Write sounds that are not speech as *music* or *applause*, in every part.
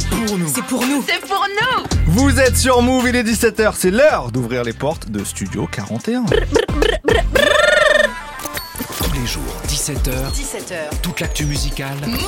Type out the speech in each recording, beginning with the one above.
C'est pour nous. C'est pour nous. C'est pour nous. Vous êtes sur Move, il est 17h, c'est l'heure d'ouvrir les portes de Studio 41. Tous 17h, 17h. toute l'actu musicale. Move.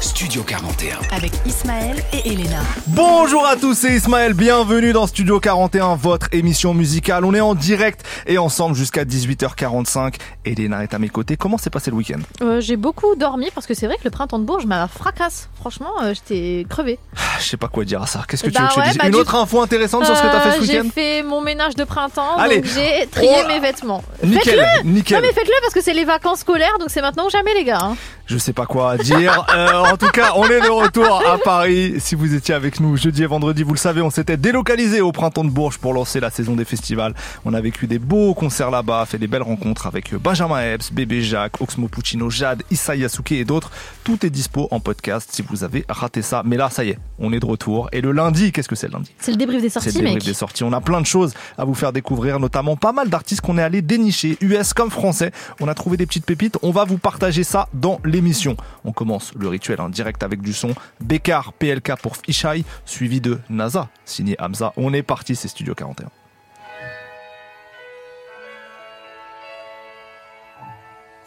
Studio 41. Avec Ismaël et Elena. Bonjour à tous, c'est Ismaël, bienvenue dans Studio 41, votre émission musicale. On est en direct et ensemble jusqu'à 18h45. Elena est à mes côtés. Comment s'est passé le week-end? Euh, j'ai beaucoup dormi parce que c'est vrai que le printemps de Bourges m'a fracasse. Franchement, euh, j'étais crevée. Ah, Je sais pas quoi dire à ça. Qu'est-ce que tu Bah veux que je te ouais, dise? bah Une du- autre info intéressante sur ce que t'as fait ce Euh, J'ai week-end fait mon ménage de printemps, Allez. donc j'ai trié Oh. mes vêtements. Nickel, Faites-le nickel. Non mais faites-le parce que c'est les vacances scolaires, donc c'est maintenant ou jamais les gars. hein. Je sais pas quoi dire. *laughs* Euh, en tout cas, on est de retour à Paris. Si vous étiez avec nous jeudi et vendredi, vous le savez, on s'était délocalisé au printemps de Bourges pour lancer la saison des festivals. On a vécu des beaux concerts là-bas, fait des belles rencontres avec Benjamin Epps, Bébé Jacques, Oxmo Puccino, Jade, Issa Yasuke et d'autres. Tout est dispo en podcast si vous avez raté ça. Mais là, ça y est, on est de retour. Et le lundi, qu'est-ce que c'est le lundi? C'est le débrief des c'est sorties, le mec. débrief des sorties. On a plein de choses à vous faire découvrir, notamment pas mal d'artistes qu'on est allé dénicher, US comme français. On a trouvé des petites pépites. On va vous partager ça dans l'émission. On commence le rituel en direct avec du son. Bekar PLK pour Fishai, suivi de NASA, signé Hamza. On est parti, c'est Studio 41.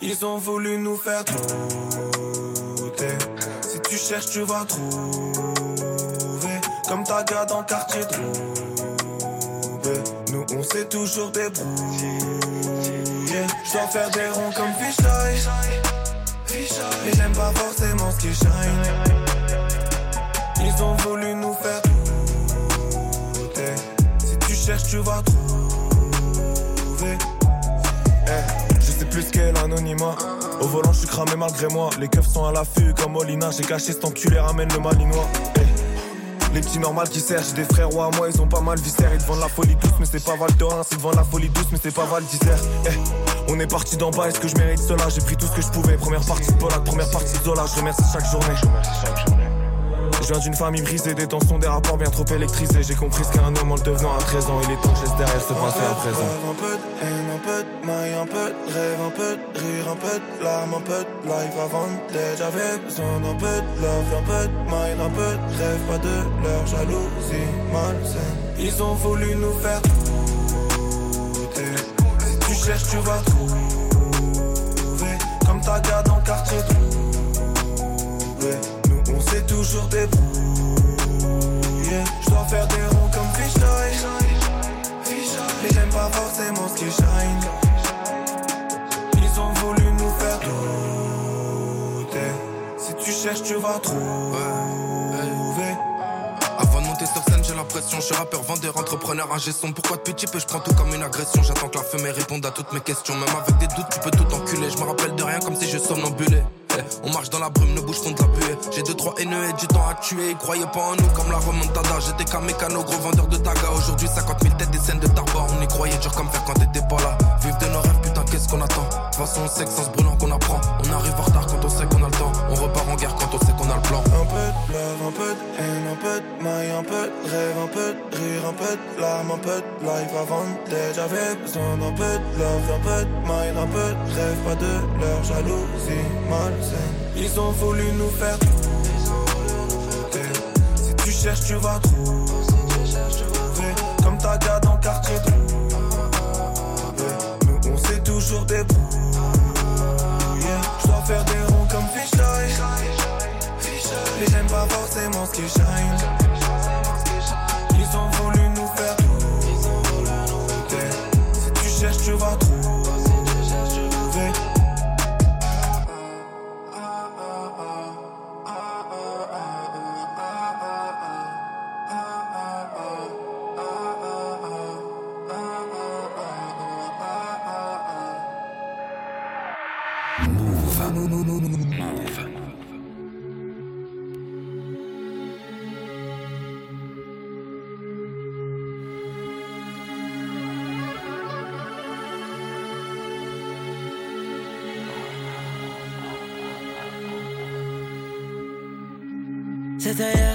Ils ont voulu nous faire douter. Si tu cherches, tu vas trouver. Comme ta gars dans quartier trouvé. Nous, on s'est toujours débrouillé. Dois faire des ronds comme Fisheye. Mais j'aime pas forcément ce qui shine. Ils ont voulu nous faire douter. Si tu cherches, tu vas trouver. Eh, je sais plus ce qu'est l'anonymat. Au volant, je suis cramé malgré moi. Les keufs sont à l'affût comme Molina. J'ai caché cet enculé, ramène le malinois. Eh, Les petits normales qui servent, j'ai des frères ou à moi, ils ont pas mal viscère. Ils vendent la folie douce, mais c'est pas Val d'Orin. Ils te vendent la folie douce, mais c'est pas Val d'Isère. Eh, on est parti d'en bas, est-ce que je mérite cela? J'ai pris tout ce que je pouvais. Première partie de Polak, première partie de Zola. Je remercie chaque journée. Je viens d'une famille brisée, des tensions, des rapports bien trop électrisés. J'ai compris ce qu'est un homme en le devenant à 13 ans. Il est temps que je laisse derrière ce passé à présent. Un peu de haine, un peu de maille, un peu de rêve, un peu de rire, un peu de larmes, un peu de life avant. J'avais besoin d'un peu de love, un peu de mind, un peu de rêve, pas de leur jalousie malsaine. Ils ont voulu nous faire douter. Tu cherches, tu vas trouver. Comme ta dans le quartier trouvé. Toujours débrouillé. Je dois faire des ronds comme Fisheye. Mais j'aime pas forcément ce qui shine. Ils ont voulu nous faire douter. Si tu cherches, tu vas trouver. Avant de monter sur scène, j'ai l'impression, je suis rappeur, vendeur, entrepreneur, ingé son. Pourquoi depuis petit peu, je prends tout comme une agression? J'attends que la fumée réponde à toutes mes questions. Même avec des doutes, tu peux tout enculer. Je me rappelle de rien comme si je somnambulais. On marche dans la brume, nos bouches font de la buée. J'ai deux, trois haineux et du temps à tuer. Ils croyaient pas en nous comme la remontada. J'étais qu'un mécano, gros vendeur de taga. Aujourd'hui, 50 000 têtes, des scènes de tarba. On y croyait dur comme faire quand t'étais pas là. Vive de nos rêves, qu'est-ce qu'on attend De toute façon, on sait que brûlant qu'on apprend. On arrive en retard quand on sait qu'on a le temps. On repart en guerre quand on sait qu'on a le plan. Un peu de un peu de haine, un peu de maille, un peu de rêve, un peu de rire, un peu de larmes, un peu de life avant d'être. J'avais besoin d'un peu de love, un peu de mind, un peu de rêve, pas de leur jalousie malsaine. Ils ont voulu nous faire douter. Si tu cherches, tu vas trouver. Comme ta gars dans pas forcément ce qui shine.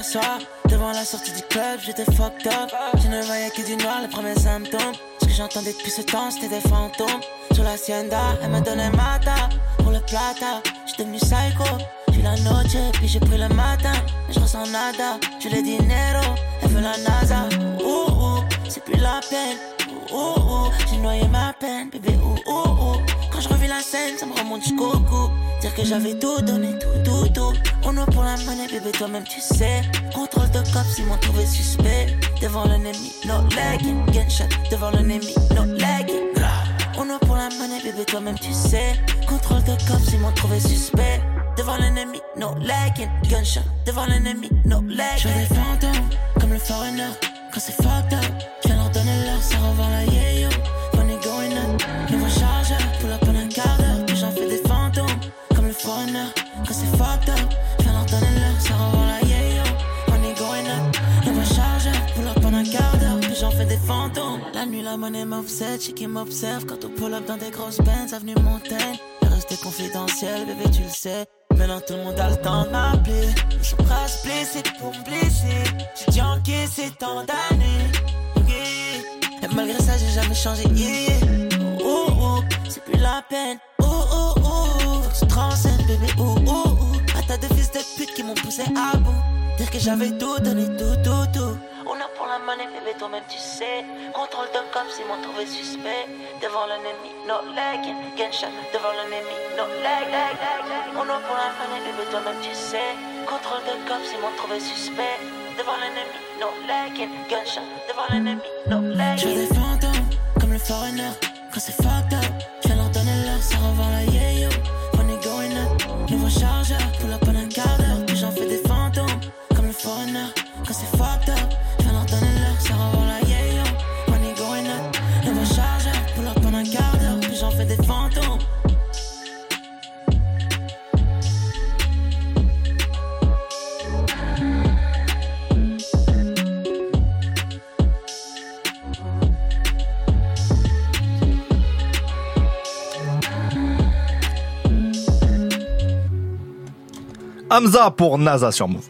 Soir, devant la sortie du club, j'étais fucked up. Je ne voyais que du noir, les premiers symptômes. Ce que j'entendais depuis ce temps, c'était des fantômes. Sur la hacienda, elle me donnait mata pour le plata. J'suis devenu psycho, depuis la noche, puis j'ai pris le matin. Je ressens nada, je l'ai dinero, elle veut la NASA. Ouh, ouh, c'est plus la peine. Ouh, ouh, j'ai noyé ma peine, bébé. Ouh, ouh, ouh. Quand je revis la scène, ça me remonte jusqu'au cou. Dire que j'avais tout donné, tout, tout, tout. On a pour la monnaie, bébé, toi-même tu sais. Contrôle de cops, ils m'ont trouvé suspect. Devant l'ennemi, no legging. Gunshot, devant l'ennemi, no legging. On a pour la monnaie, bébé, toi-même tu sais. Contrôle de cops, ils m'ont trouvé suspect. Devant l'ennemi, no legging. Gunshot, devant l'ennemi, no legging. Je des fantômes, comme le foreigner. Quand c'est fucked up, la yeah yo. Money going up, nouveau chargeur, pull up en un quart d'heure. J'en fais des fantômes, comme le foreigner. Quand c'est je viens donner l'heure, ça revend la yeah yo. Money going up, nouveau chargeur, pull up en un quart d'heure. J'en fais des fantômes. La nuit, la monnaie m'obsède, j'ai qui m'observe. Quand on pull up dans des grosses bands, avenue Montaigne. Le reste est confidentiel, bébé, tu le sais. Maintenant tout le monde a le temps de m'appeler. Ils sont à pour me blesser. J'ai dû encaisser tant d'années. Et malgré ça, j'ai jamais changé. Yeah. Oh, oh, c'est plus la peine. Oh, oh, oh, bébé. Oh, oh, oh. À tas de fils de pute qui m'ont poussé à bout. Dire que j'avais tout donné, tout, tout, tout. On a pour la monnaie, bébé, toi-même tu sais. Contrôle de cops, ils m'ont trouvé suspect. Devant l'ennemi, no legging. Gunshot, devant l'ennemi, no leg, leg, leg, leg. On a pour la monnaie, bébé, toi-même tu sais. Contrôle de cops, ils m'ont trouvé suspect. Devant l'ennemi, no legging. Gunshot, devant l'ennemi, no leg. Je des fantômes, comme le foreigner. Quand c'est fucked up, Hamza pour NASA sur Move.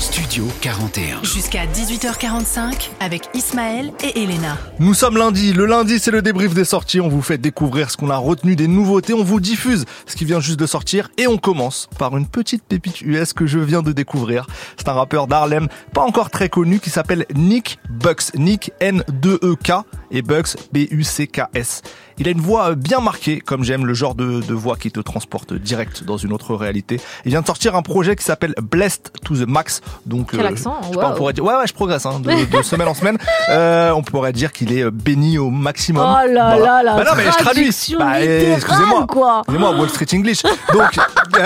Studio 41. Jusqu'à 18h45 avec Ismaël et Elena. Nous sommes lundi. Le lundi, c'est le débrief des sorties. On vous fait découvrir ce qu'on a retenu des nouveautés. On vous diffuse ce qui vient juste de sortir. Et on commence par une petite pépite US que je viens de découvrir. C'est un rappeur d'Harlem, pas encore très connu, qui s'appelle Nick Bucks. Nick N-2-E-K et Bucks B-U-C-K-S. Il a une voix bien marquée, comme j'aime le genre de, de voix qui te transporte direct dans une autre réalité. Il vient de sortir un projet qui s'appelle Blessed to the Max. Donc, Quel accent, je pas, on wow. pourrait dire, ouais, ouais, je progresse, hein, de, *laughs* de semaine en semaine. Euh, on pourrait dire qu'il est béni au maximum. Oh là Voilà. là, la Bah non, mais je traduis. Bah, eh, excusez-moi. quoi. Excusez-moi, Wall Street English. Donc, euh,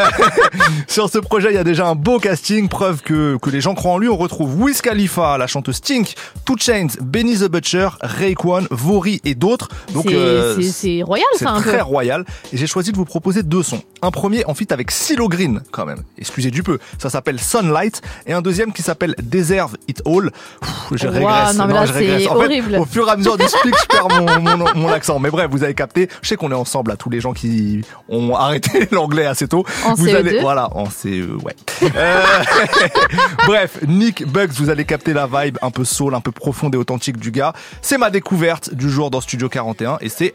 *laughs* sur ce projet, il y a déjà un beau casting, preuve que, que les gens croient en lui. On retrouve Wiz Khalifa, la chanteuse Tink, Two Chains, Benny the Butcher, Raekwon, Vori et d'autres. Donc, C'est- euh, c'est royal, c'est ça, un peu. très royal. Et j'ai choisi de vous proposer deux sons. Un premier en fit avec Silo Green, quand même. Excusez du peu. Ça s'appelle Sunlight. Et un deuxième qui s'appelle Deserve It All. Pff, je Wow, régresse. non, mais là, je c'est régresse. En horrible. fait, au fur et à mesure du speak, je perds mon, mon, mon accent. Mais bref, vous avez capté. Je sais qu'on est ensemble, à tous les gens qui ont arrêté *laughs* l'anglais assez tôt. En vous CE2. allez, voilà, en CE, ouais. Euh, *laughs* bref, Nick Bugs, vous allez capter la vibe un peu soul, un peu profonde et authentique du gars. C'est ma découverte du jour dans Studio 41 et c'est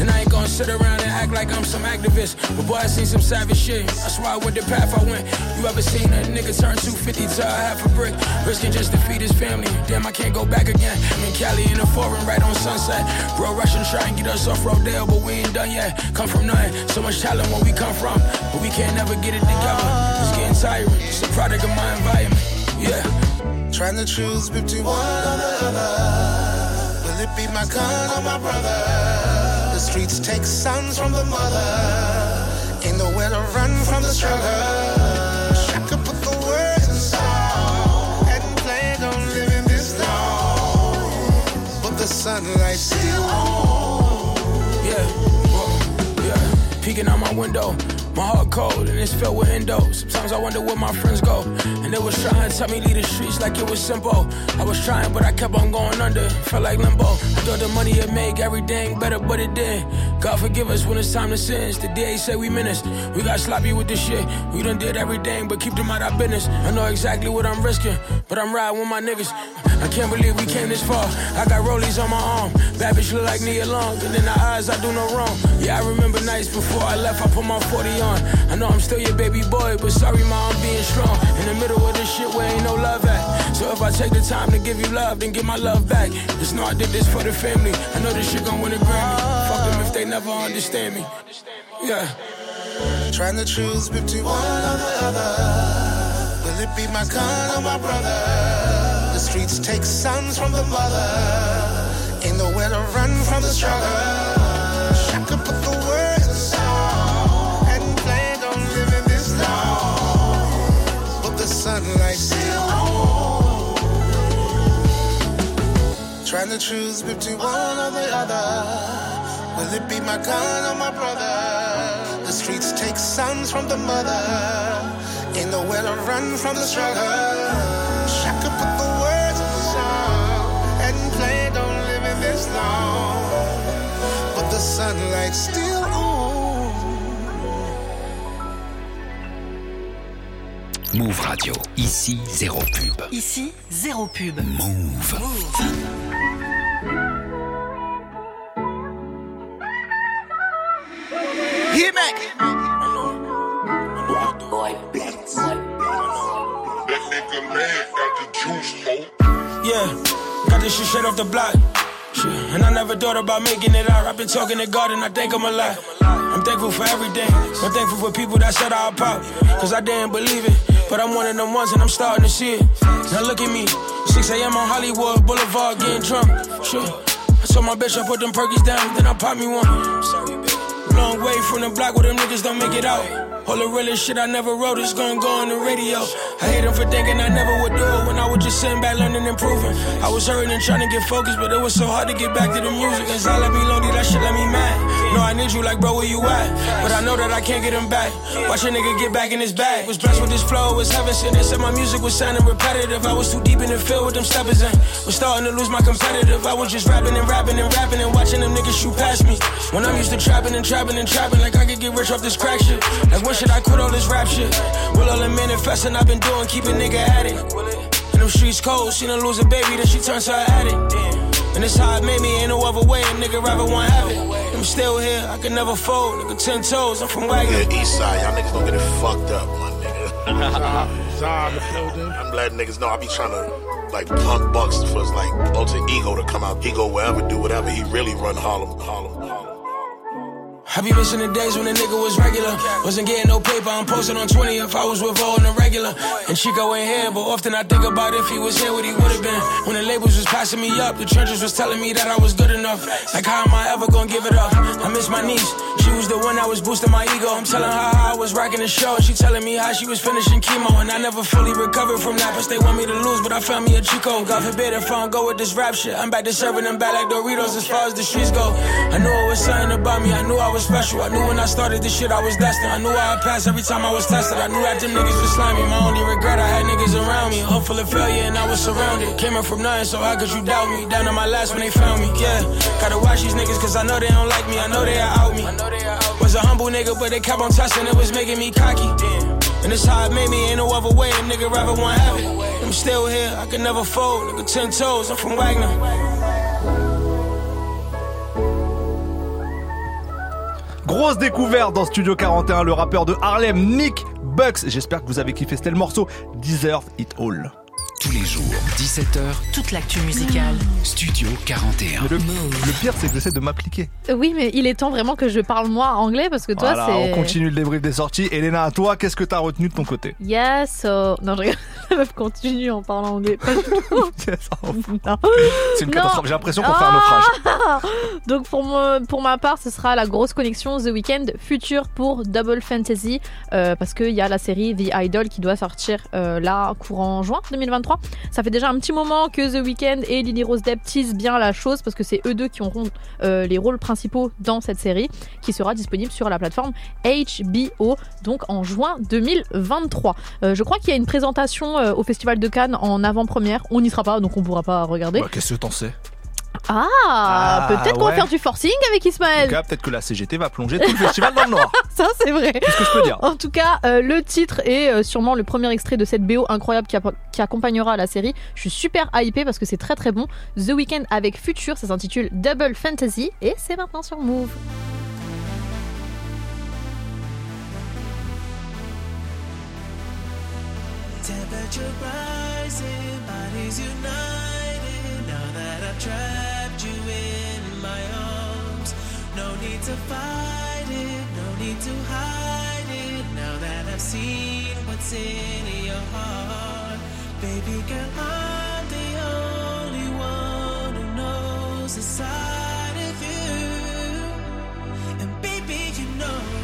And. I ain't gonna sit around and act like I'm some activist. But boy, I seen some savage shit. That's why I went the path I went. You ever seen a nigga turn 250 to a half a brick? Risking just to feed his family. Damn, I can't go back again. I'm in Cali in the foreign, right on sunset. Bro, Russian try and get us off Rodale, but we ain't done yet. Come from nothing, so much talent where we come from. But we can't never get it together. It's getting tiring. It's a product of my environment. Yeah. Trying to choose between one or the other. Will it be my gun or my brother? Streets take sons from the mother. Ain't nowhere to run from the struggle. I could put the words in song on living this long. But the sunlight still on. Yeah, yeah. Peeking out my window, My heart cold and it's filled with endo. Sometimes I wonder where my friends go. And they was trying to tell me leave the streets like it was simple. I was trying, but I kept on going under. Felt like limbo. I thought the money would make everything better, but it didn't. God forgive us when it's time to sin. The DA say we menace. We got sloppy with this shit. We done did everything, but keep them out our business. I know exactly what I'm risking, but I'm riding with my niggas. I can't believe we came this far. I got rollies on my arm. Bad bitch look like Nia Long. And in her eyes, I do no wrong. Yeah, I remember nights before I left, I put my 40 on. I know I'm still your baby boy, but sorry, ma, I'm being strong. In the middle of this shit where ain't no love at. So if I take the time to give you love, then give my love back. Just know I did this for the family. I know this shit gon' win a Grammy. Fuck them if they never understand me. Yeah. Trying to choose between one or the other. Will it be my gun or my brother? The streets take sons from the mother. Ain't nowhere to run from the struggle. Sunlight still on. Trying to choose between one or the other. Will it be my gun or my brother? The streets take sons from the mother. Ain't nowhere to run from the struggle. I could put the words in the song and plan on living this long. But the sunlight still on. Move Radio. Ici, zéro pub. Ici, zéro pub. Move. Hit me. Yeah, got this shit straight off the block. Shit, And I never thought about making it out. I've been talking to God and I think I'm alive. I'm thankful for everything. I'm thankful for people that said I'll pop. Cause I didn't believe it. But I'm one of them ones and I'm starting to see it. Now look at me. 6 a.m. on Hollywood Boulevard getting drunk. Sure. I told my bitch I put them perkies down, then I pop me one. Long way from the block where them niggas don't make it out. All the realest shit I never wrote is gonna go on the radio. I hate them for thinking I never would do it when I was just sitting back learning and improving. I was hurting and trying to get focused, but it was so hard to get back to the music. Cause I let me lonely, that shit let me mad. No, I need you like, bro, where you at? But I know that I can't get him back. Watch a nigga get back in his bag. Was blessed with this flow, was heaven sent. They said my music was sounding repetitive. I was too deep in the field with them steppers in. Was starting to lose my competitive. I was just rapping and rapping and rapping and watching them niggas shoot past me. When I'm used to trapping and trapping and trapping, like I could get rich off this crack shit. Like when should I quit all this rap shit? Will all the manifesting I've been doing keep a nigga at it? And them streets cold, she done lose a baby, then she turns to her addict. And it's how it made me, ain't no other way, a nigga rather want have it. I'm still here, I can never fold, nigga ten toes, I'm from Wagner. Yeah, east side, y'all niggas don't get it fucked up, my nigga. *laughs* I'm letting niggas know I be trying to like punk bucks for his like alter ego to come out. He go wherever, do whatever. He really run Harlem, Harlem, Harlem. I be missing the days when the nigga was regular. Wasn't getting no paper, I'm posting on 20 if I was with all in the regular. And Chico ain't here, but often I think about if he was here, what he would've been. When the labels was passing me up, the trenches was telling me that I was good enough. Like, how am I ever gonna give it up? I miss my niece. She was the one that was boosting my ego. I'm telling her how I was rocking the show. and She telling me how she was finishing chemo. And I never fully recovered from that. But they want me to lose, but I found me a Chico. God forbid if I don't go with this rap shit. I'm back to serving them back like Doritos as far as the streets go. I knew it was something about me. I knew I was special. I knew when I started this shit I was destined. I knew I'd pass every time I was tested. I knew that them niggas was slimy. My only regret, I had niggas around me. Hopeful of failure and I was surrounded. Came in from nothing, so how could you doubt me? Down to my last when they found me, yeah. Gotta watch these niggas cause I know they don't like me. I know they are out me. I was a humble nigga, but they kept on testing. It was making me cocky. And it's how it made me, ain't no other way. A nigga rather want have. I'm still here, I can never fold. Nigga, ten toes, I'm from Wagner. Grosse découverte dans Studio 41, le rappeur de Harlem, Nick Bucks. J'espère que vous avez kiffé. C'était le morceau Deserve It All. Tous les jours, 17h, Toute l'actu musicale. Studio 41. Mais le, le pire, c'est que j'essaie de m'appliquer. Euh, Oui, mais il est temps vraiment que je parle moi anglais parce que toi, Voilà, c'est. on continue le débrief des sorties. Elena, à toi, qu'est-ce que t'as retenu de ton côté Yes, so... Non, je. *laughs* La meuf continue en parlant anglais. Pas du tout. *laughs* Non. C'est une catastrophe. J'ai l'impression qu'on fait un naufrage. Ah Donc pour, moi, pour ma part, ce sera la grosse connexion The Weeknd futur pour Double Fantasy euh, parce qu'il y a la série The Idol qui doit sortir euh, là courant juin 2023 2023. Ça fait déjà un petit moment que The Weeknd et Lily Rose Depp teasent bien la chose parce que c'est eux deux qui auront euh, les rôles principaux dans cette série qui sera disponible sur la plateforme HBO donc en juin 2023. Euh, je crois qu'il y a une présentation euh, au Festival de Cannes en avant-première. On n'y sera pas donc on pourra pas regarder. Bah, Qu'est-ce que t'en sais? Ah, Ah, peut-être qu'on va faire du forcing avec En tout Ismaël. cas, peut-être que la CGT va plonger tout le festival dans le noir. *laughs* Ça c'est vrai. Qu'est-ce que je peux dire En tout cas, euh, le titre est euh, sûrement le premier extrait de cette BO incroyable qui, accompagnera la série. Je suis super hypée parce que c'est très très bon. The Weeknd avec Future, ça s'intitule Double Fantasy et c'est maintenant sur Move. Temperature rising, bodies united. Now that I've trapped need to fight it, no need to hide it. Now that I've seen what's in your heart, baby girl, I'm the only one who knows the side of you. And baby, you know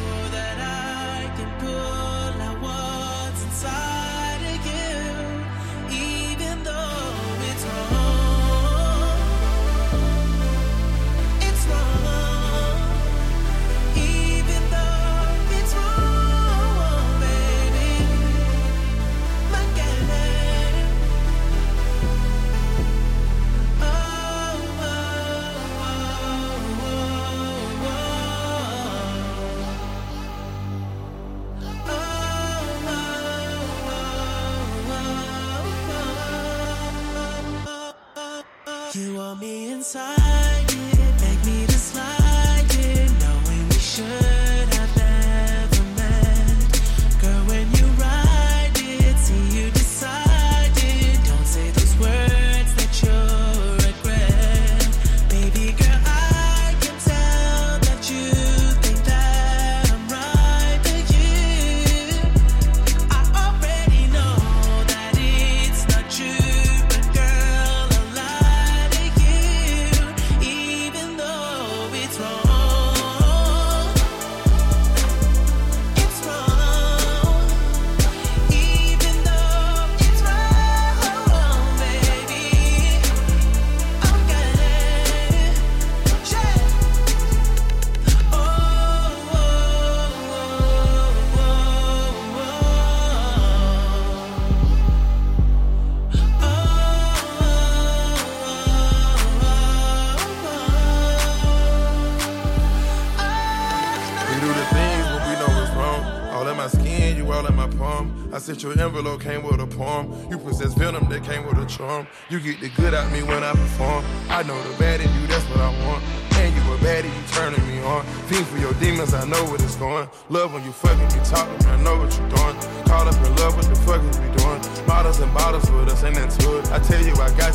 Your envelope came with a poem. You possess venom that came with a charm. You get the good out me when I perform. I know the bad in you, that's what I want. And you a baddie, you turning me on. Fiend for your demons, I know what it's going. Love when you fucking me talking, I know what you're doing. Caught up in love, what the fuck is we doing? Bottles and bottles with us, ain't that it? I tell you, I got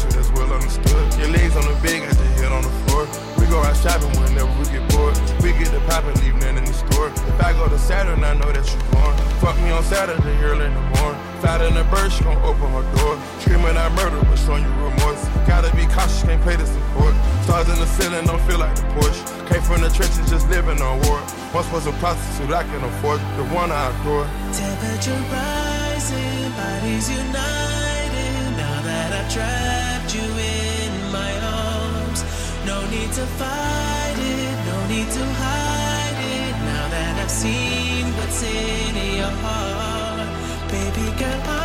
bird, she gon' open her door. Screaming out murder, but showing you remorse. Gotta be cautious, can't play this in court. Stars in the ceiling, don't feel like the Porsche. Came from the trenches, just living on war. Once was a prostitute, I can afford the one I adore. Temperature rising, bodies united. Now that I've trapped you in my arms, no need to fight it, no need to hide it. Now that I've seen what's in your heart, baby girl,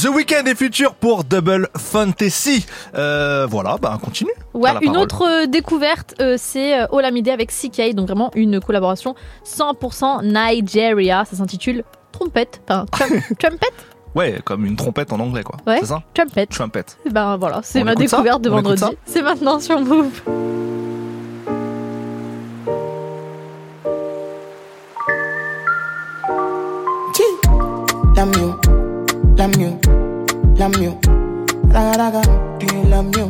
The Weeknd est futur pour Double Fantasy. Euh, voilà, bah continue. Ouais, une parole. autre euh, découverte, euh, c'est Olamide avec CK, donc vraiment une collaboration 100% Nigeria. Ça s'intitule Trompette, enfin trum- *laughs* Trumpet. Ouais, comme une trompette en anglais, quoi. Ouais. C'est ça Trumpet. Trumpet. Ben voilà, c'est ma découverte de vendredi. C'est maintenant sur Move. Lam you, lam you, raga raga, do you love me?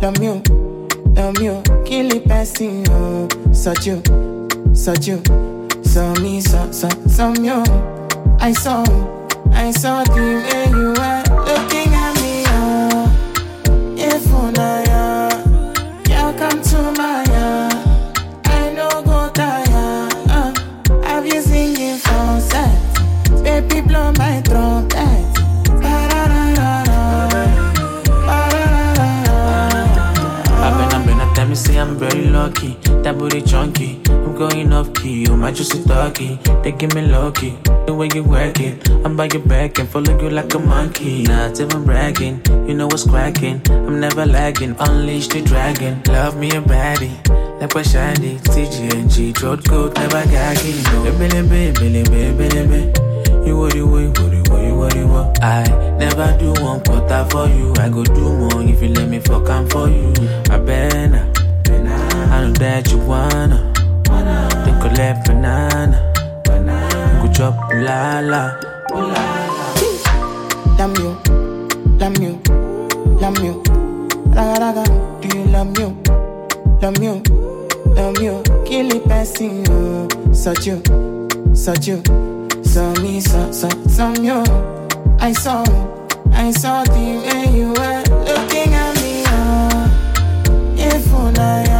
Love me, love me, kill the person, oh. Such you, such you, so me, so, so, so you. I saw, I saw the way you were looking at me, oh. If una ya, lucky. That booty chunky. I'm going off key. You might just a doggy. They give me lucky. The way you work it. I'm by your back and follow you like a monkey. Not even bragging. You know what's cracking. I'm never lagging. Unleash the dragon. Love me a baddie. Like what shiny. TGNG. Throat coat. Never gagging. No. Billy, billy, billy, billy. You what you you what you what you what you what I never do one quarter for you I go do more if you let me fuck I'm for you I better I know that you wanna Then collect banana Go chop la la Love you, love you, love you. Raga raga, do you love me? Love you, love you, kill the person, oh. Such you, such you, so me, so, so, so you. I saw, I saw the way you were looking at me, oh. If una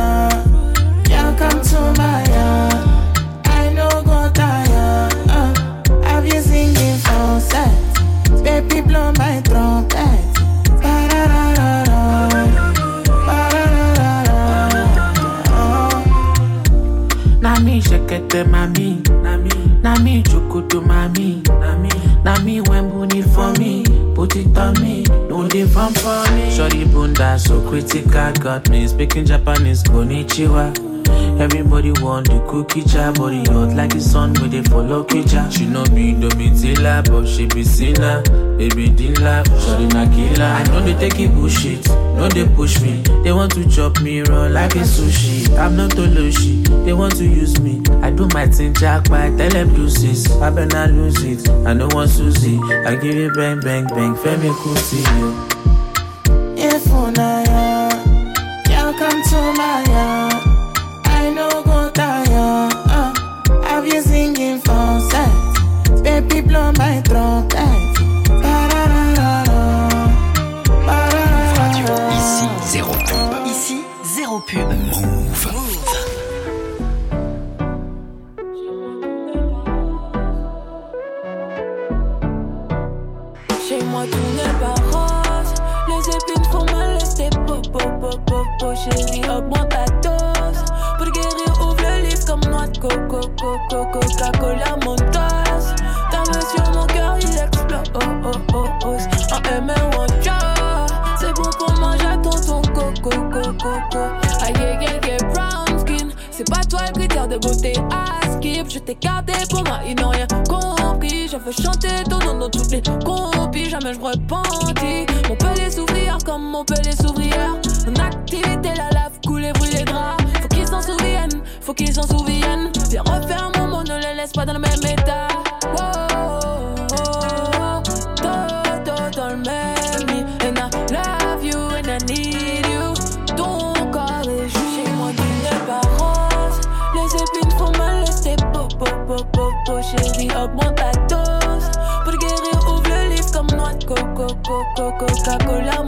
Got me speaking Japanese konnichiwa Everybody want the cookie jar but Body hot like the sun where they follow kitchen She no be domitilla But she be sinner Baby Dilla Shorty na killer. I know they take it bullshit No they push me. They want to chop me raw like a sushi. I'm not Toloshi They want to use me. I do my thing jack by tell them deuces I better lose it I no want Susie. I give you bang bang bang Femi Kuti yo. If una you come to my ya. I know go tire. Uh, have you singing falsetto? Baby, blow my t'ai gardé pour moi, ils n'ont rien compris. Je veux chanter ton nom dans toutes les compis Jamais je repentis. Mon peut les s'ouvrir comme mon peut les s'ouvrir En activité, la lave couler, brûle les draps. Faut qu'ils s'en souviennent, faut qu'ils s'en souviennent. Viens refaire mon monde, ne les laisse pas dans le même état Coca-Cola,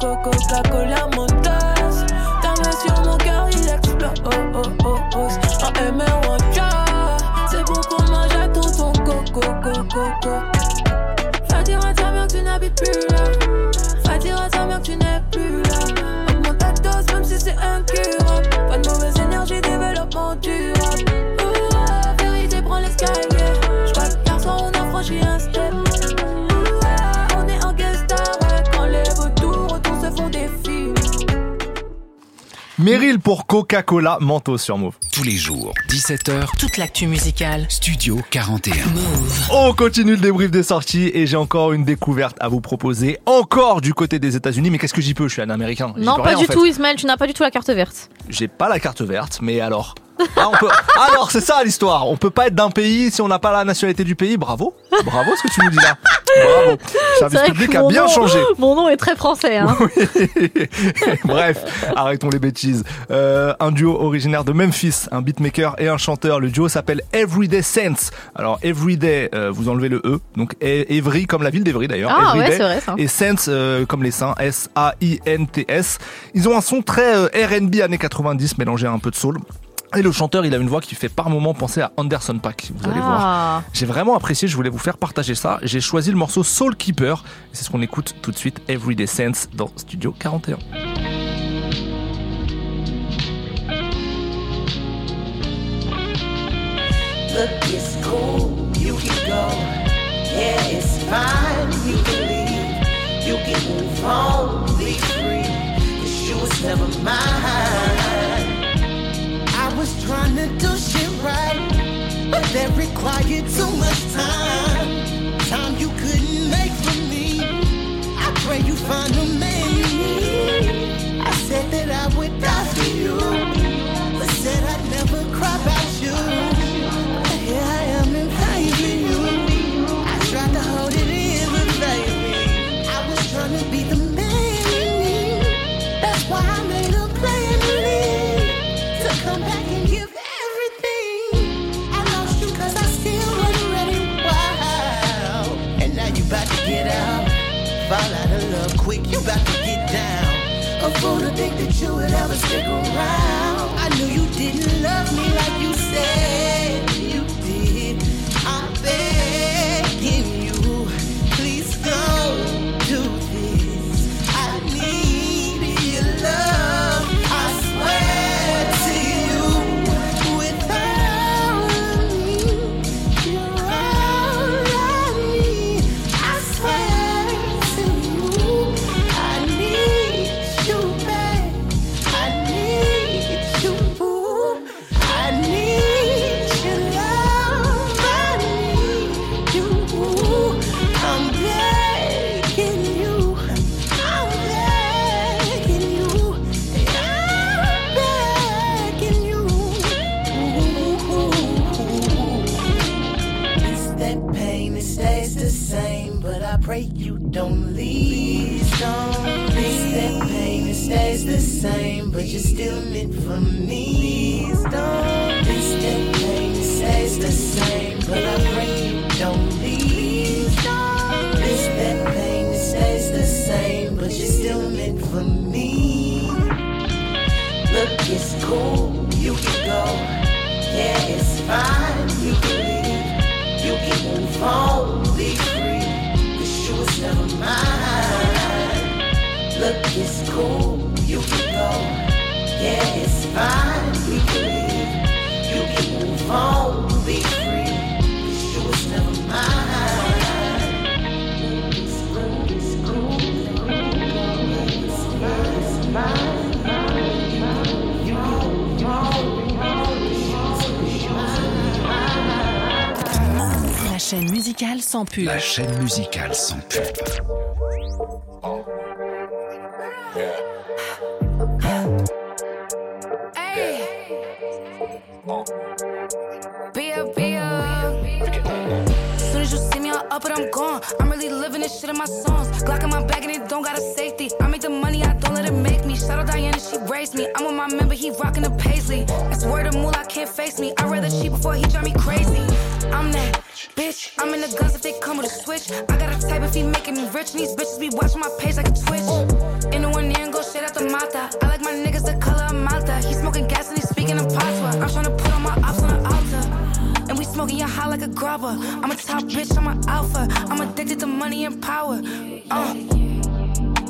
Coca-Cola, Meryl pour Coca-Cola Mentos sur Move. Tous les jours, 17h, Toute l'actu musicale. Studio 41. On continue le débrief des sorties et j'ai encore une découverte à vous proposer. Encore du côté des États-Unis, mais qu'est-ce que j'y peux? Je suis un Américain. Non, peux pas rien, du en fait. tout, Ismaël, tu n'as pas du tout la carte verte. J'ai pas la carte verte, mais alors ah, on peut... Alors, c'est ça l'histoire. On peut pas être d'un pays si on n'a pas la nationalité du pays. Bravo. Bravo ce que tu nous dis là. Bravo. Le service public a bien nom- changé. *laughs* Mon nom est très français. Hein. *laughs* Bref, arrêtons les bêtises. Euh, un duo originaire de Memphis, un beatmaker et un chanteur. Le duo s'appelle Everyday Sense. Alors Everyday, euh, vous enlevez le e, donc E- Evry comme la ville d'Evry d'ailleurs. Ah, ouais, vrai, ça. Et Sense euh, comme les saints, S A I N T S. Ils ont un son très euh, R&B années 90 mélangé à un peu de soul. Et le chanteur, il a une voix qui fait par moments penser à Anderson Paak, vous allez voir. Ah. J'ai vraiment apprécié, je voulais vous faire partager ça. J'ai choisi le morceau Soul Keeper. Et C'est ce qu'on écoute tout de suite, Everyday Sense, dans Studio 41. Look, it's cool, you can go. Yeah, it's fine, you can leave. You can move on, be free. Never mine. Trying to do shit right, but that required too much time. Time you couldn't make for me. I pray you find a man. I said that fall out of love quick. You about to get down. A fool to think that you would ever stick around. I knew you didn't love me like you for me. Don't pain, it the same, but I pray you don't leave. Don't that stays the same, but you're still meant for me. Look, it's cool, you can go. Yeah, it's fine, you can leave. You can move chaîne musicale sans pub. La chaîne musicale sans pub. Be up, be up. Soon as you see me, I'm up and I'm gone. I'm really living this shit in my songs. Glock in my bag and it don't got a safety. I make the money, I don't let it make me. Shout out Diana, she raised me. I'm with my member, he rocking the paisley. That's word of moolah, can't face me. The guns if they come with a switch. I got a type if he making me rich. And these bitches be watching my page like a twitch. In the one ear and go straight out the mata. I like my niggas the color of Malta. He smoking gas and he speaking in patois. I'm trying to put on my ops on the altar. And we smoking your high like a grubber. I'm a top bitch, I'm an alpha. I'm addicted to money and power. Uh.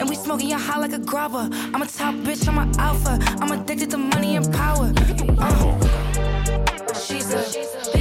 And we smoking your high like a grubber. I'm a top bitch, I'm an alpha. I'm addicted to money and power. Uh. She's a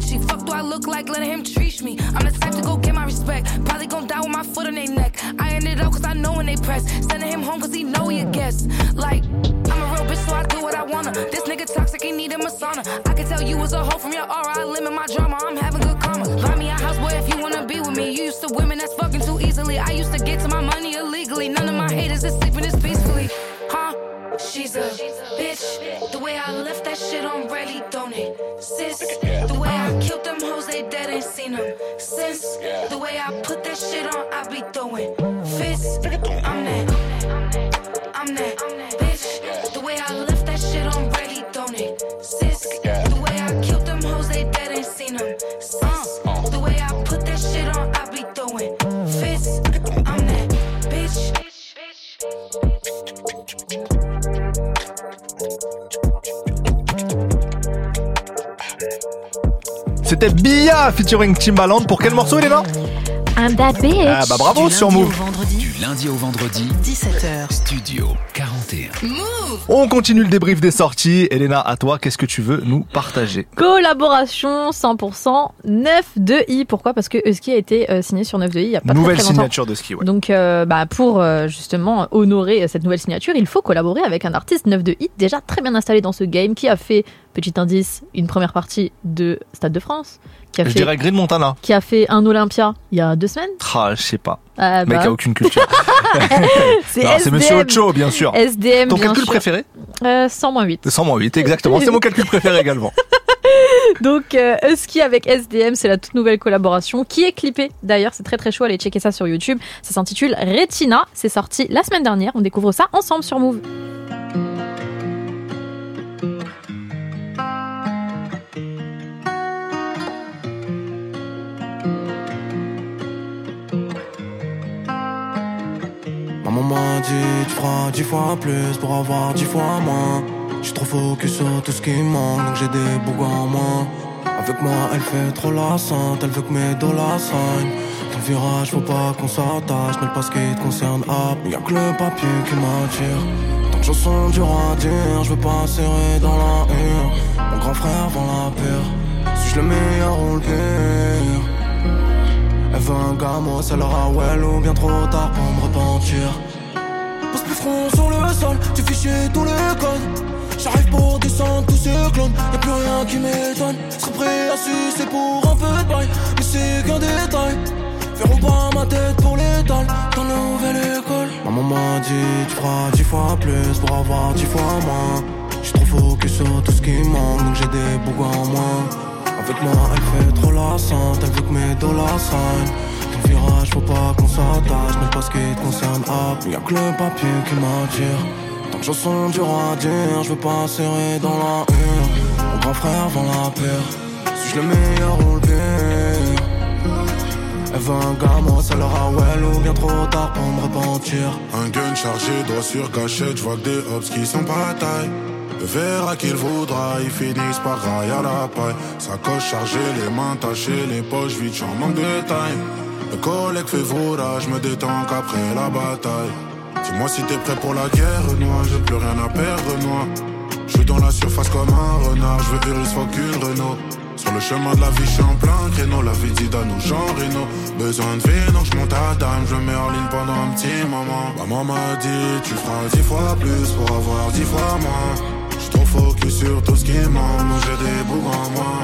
too. Fuck do I look like letting him treat me? I'm the type to go get my respect. Probably gon' die with my foot on their neck. I ended up cause I know when they press. Sending him home cause he know he a guest. Like, I'm a real bitch so I do what I wanna. This nigga toxic, he need a masana. I can tell you was a hoe from your aura. I limit my drama, I'm having good karma. Buy me a house, boy, if you wanna be with me. You used to women that's fucking too easily. I used to get to my money illegally. None of my haters is sleeping this peacefully. Huh? She's a bitch. The way I left that shit on Relly, don't it? Sis. *laughs* them since. The way I put that shit on, I be throwing fists. I'm that. C'était Bia featuring Timbaland pour quel morceau, Elena I'm that bitch. Ah bah bravo Du sur Move. au vendredi. Du lundi au vendredi. 17h. Studio 41. On continue le débrief des sorties. Elena, à toi, qu'est-ce que tu veux nous partager? Collaboration 100% 9 de i. Pourquoi? Parce que Husky a été euh, signé sur 9 de i il y a pas Nouvelle très signature de ski, ouais. Donc, euh, bah, pour euh, justement honorer cette nouvelle signature, il faut collaborer avec un artiste 9 de hit déjà très bien installé dans ce game qui a fait, petit indice, une première partie de Stade de France, qui a, Je fait, dirais Green Montana. qui a fait un Olympia il y a deux semaines. Ah, je sais pas. Ah, Mec bah. a aucune culture. *laughs* *laughs* C'est. Monsieur Ocho, bien sûr. SDM, Ton bien calcul sûr. préféré Euh, 100 8. 100 8, exactement. C'est mon calcul préféré également. *laughs* Donc euh, Husky avec SDM, c'est la toute nouvelle collaboration qui est clippée. D'ailleurs, c'est très très chaud, allez checker ça sur YouTube. Ça s'intitule Retina, c'est sorti la semaine dernière. On découvre ça ensemble sur Move. Ma maman dit tu feras dix fois plus pour avoir dix fois moins. J'suis trop focus sur tout ce qui manque, donc j'ai des bougs en moins. Avec moi, elle fait trop la sainte, elle veut que mes dollars saignent. Ton virage, faut pas qu'on s'attache, mais pas ce qui te concerne. Ah, y'a que le papier qui m'attire. Tant que chanson dur à dire, je veux pas serrer dans la hure. Mon grand frère vend la pire. Suis-je le meilleur ou le pire? Elle veut un gamo, ça leur ou bien trop tard pour me repentir. Plus front sur le sol, tu fichier tous les codes. J'arrive pour descendre tous ces clones, y'a plus rien qui m'étonne. Serais prêt à sucer pour un peu de bail, mais c'est qu'un détail. Verront pas ma tête pour l'étal dans la nouvelle école. Ma maman dit tu feras dix fois plus pour avoir dix fois moins. J'suis trop focus sur tout ce qui manque, donc j'ai des bougs en moins. Avec moi, elle fait trop la sainte, elle veut que mes dollars saignent. Faut pas qu'on s'attache, mais pas ce qui te concerne. Ah, y'a que le papier qui m'attire. Tant que chanson dur à dire, je veux pas serrer dans la hure. Mon grand frère vend la pire. Suis-je le meilleur ou le pire? Elle veut un gamin, ça leur a well ou bien trop tard pour me repentir. Un gun chargé, droit sur cachette, je vois que des hops qui sont pas à taille. Le verra qu'il voudra, ils finissent par railler à la paille. Sacoche chargée, les mains tachées, les poches vides, j'en manque de time. Le collègue fait voura, je me détends qu'après la bataille. Dis-moi si t'es prêt pour la guerre, noir, j'ai plus rien à perdre, noir. Je suis dans la surface comme un renard, je veux Urus, fuck une Renault. Sur le chemin de la vie, je suis en plein créneau, la vie dit à nos gens Reno. Besoin de vie, donc je monte à dame, je me mets en ligne pendant un petit moment. Maman m'a dit, tu feras dix fois plus pour avoir dix fois moins. J'suis trop focus sur tout ce qui manque, j'ai des bougs en moi.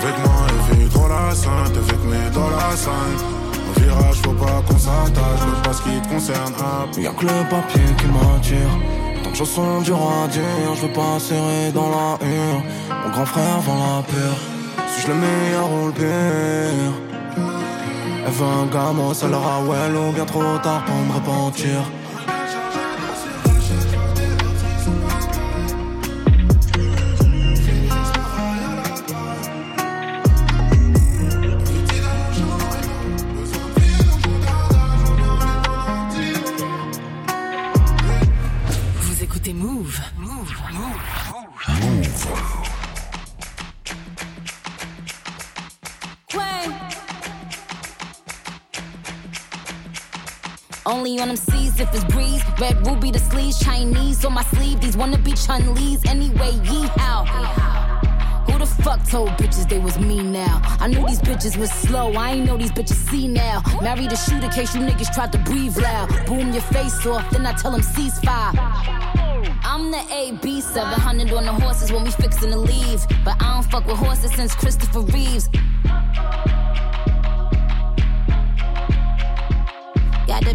Avec moi, elle fait trop la sainte, avec mes dollars saints. Au virage, faut pas qu'on s'attache, mais pas ce qui te concerne. Ah, Y'a que le papier qui m'attire. Tant que chanson dur à dire, je veux pas serrer dans la hure. Mon grand frère vend la pure. Suis-je le meilleur ou le pire? Elle veut un gamin, ça leur a well ou bien trop tard pour me repentir. Chinese on my sleeve. These wanna be Chun Lee's anyway. Yee how? Who the fuck told bitches they was me now? I knew these bitches was slow. I ain't know these bitches see now. Married a shooter case you niggas tried to breathe loud. Boom your face off, then I tell them ceasefire. I'm the AB 700 on the horses when we fixin' to leave. But I don't fuck with horses since Christopher Reeves.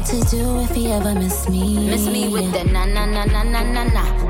What to do if he ever miss me. Miss me with the na na na na na na na.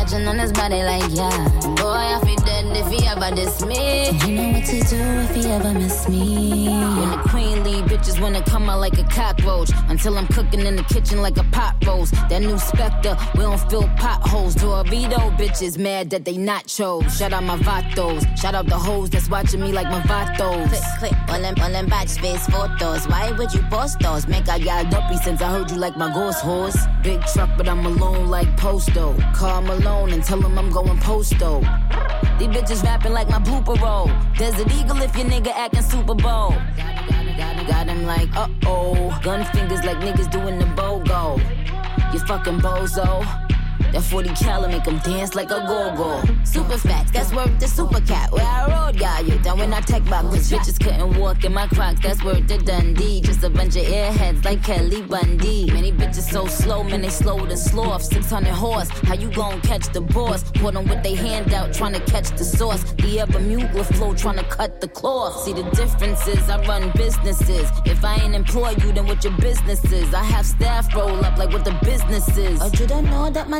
touching on his body like yeah. Boy I feel dead if he ever diss me. You know what to do if he ever miss me. When the queen leave, bitches wanna come out like a cockroach. Until I'm cooking in the kitchen like a pot roast. That new Spectre, we don't fill potholes. Dorito bitches mad that they not chose. Shout out my vatos. Shout out the hoes that's watching me like my vatos. Click, click, all them, all them batch space photos. Why would you post those? Make I got dumpy since I heard you like my ghost horse. Big truck, but I'm alone like Posto. Call Malone and tell him I'm going posto. These bitches rapping like my blooper roll. Desert Eagle if your nigga acting Super Bowl. Got him like, uh oh. Gun fingers like niggas doing the BOGO. You fucking bozo. That 40 cal make him dance like a go-go. Super fat, that's worth the super cat. Where I rode, got you down when I tech back. Cause bitches couldn't walk in my crocs, that's worth the Dundee. Just a bunch of airheads like Kelly Bundy. Many bitches so slow, man, they slow to sloth. 600 horse, how you gon' catch the boss? Put them with they hand out, trying to catch the sauce. The ever mule flow, trying to cut the cloth. See the difference is I run businesses. If I ain't employ you, then what your business is? I have staff roll up like what the business is. Oh, you don't know that my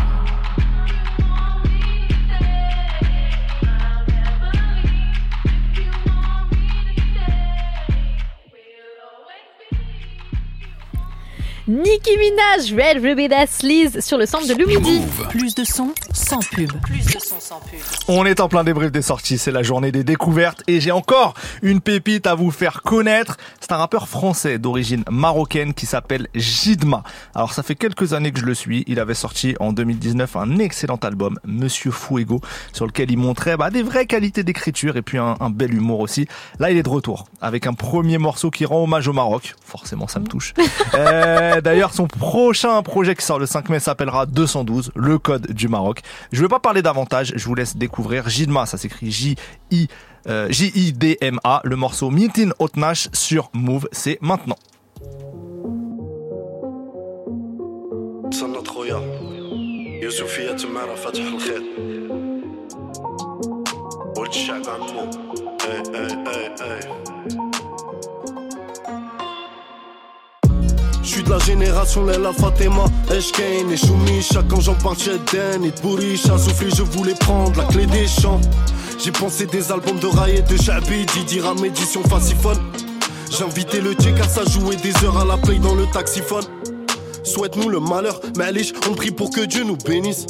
Nicki Minaj, Red Ruby That Sleaze sur le centre de Lumidi. Plus de son sans pub. Plus de son sans pub. On est en plein débrief des sorties, c'est la journée des découvertes et j'ai encore une pépite à vous faire connaître. C'est un rappeur français d'origine marocaine qui s'appelle Jidma. Alors ça fait quelques années que je le suis, il avait sorti en 2019 un excellent album, Monsieur Fuego, sur lequel il montrait bah, des vraies qualités d'écriture et puis un, un bel humour aussi. Là il est de retour avec un premier morceau qui rend hommage au Maroc, forcément ça me touche. Euh, *laughs* D'ailleurs son prochain projet qui sort le 5 mai s'appellera 212, le code du Maroc. Je ne vais pas parler davantage, je vous laisse découvrir Jidma, ça s'écrit J-I, euh, J-I-D-M-A, le morceau Mitin Otnash sur Move, c'est maintenant. Je suis de la génération Lela Fatema, Eshkane et Choumi. Chacun j'en parle chez Den et. À souffler, je voulais prendre la clé des champs. J'ai pensé des albums de Rai et de Chabi, Didi Ram édition Faciphone. J'ai invité le check car ça jouait des heures à la play dans le taxiphone. Souhaite-nous le malheur, mais liche, on prie pour que Dieu nous bénisse.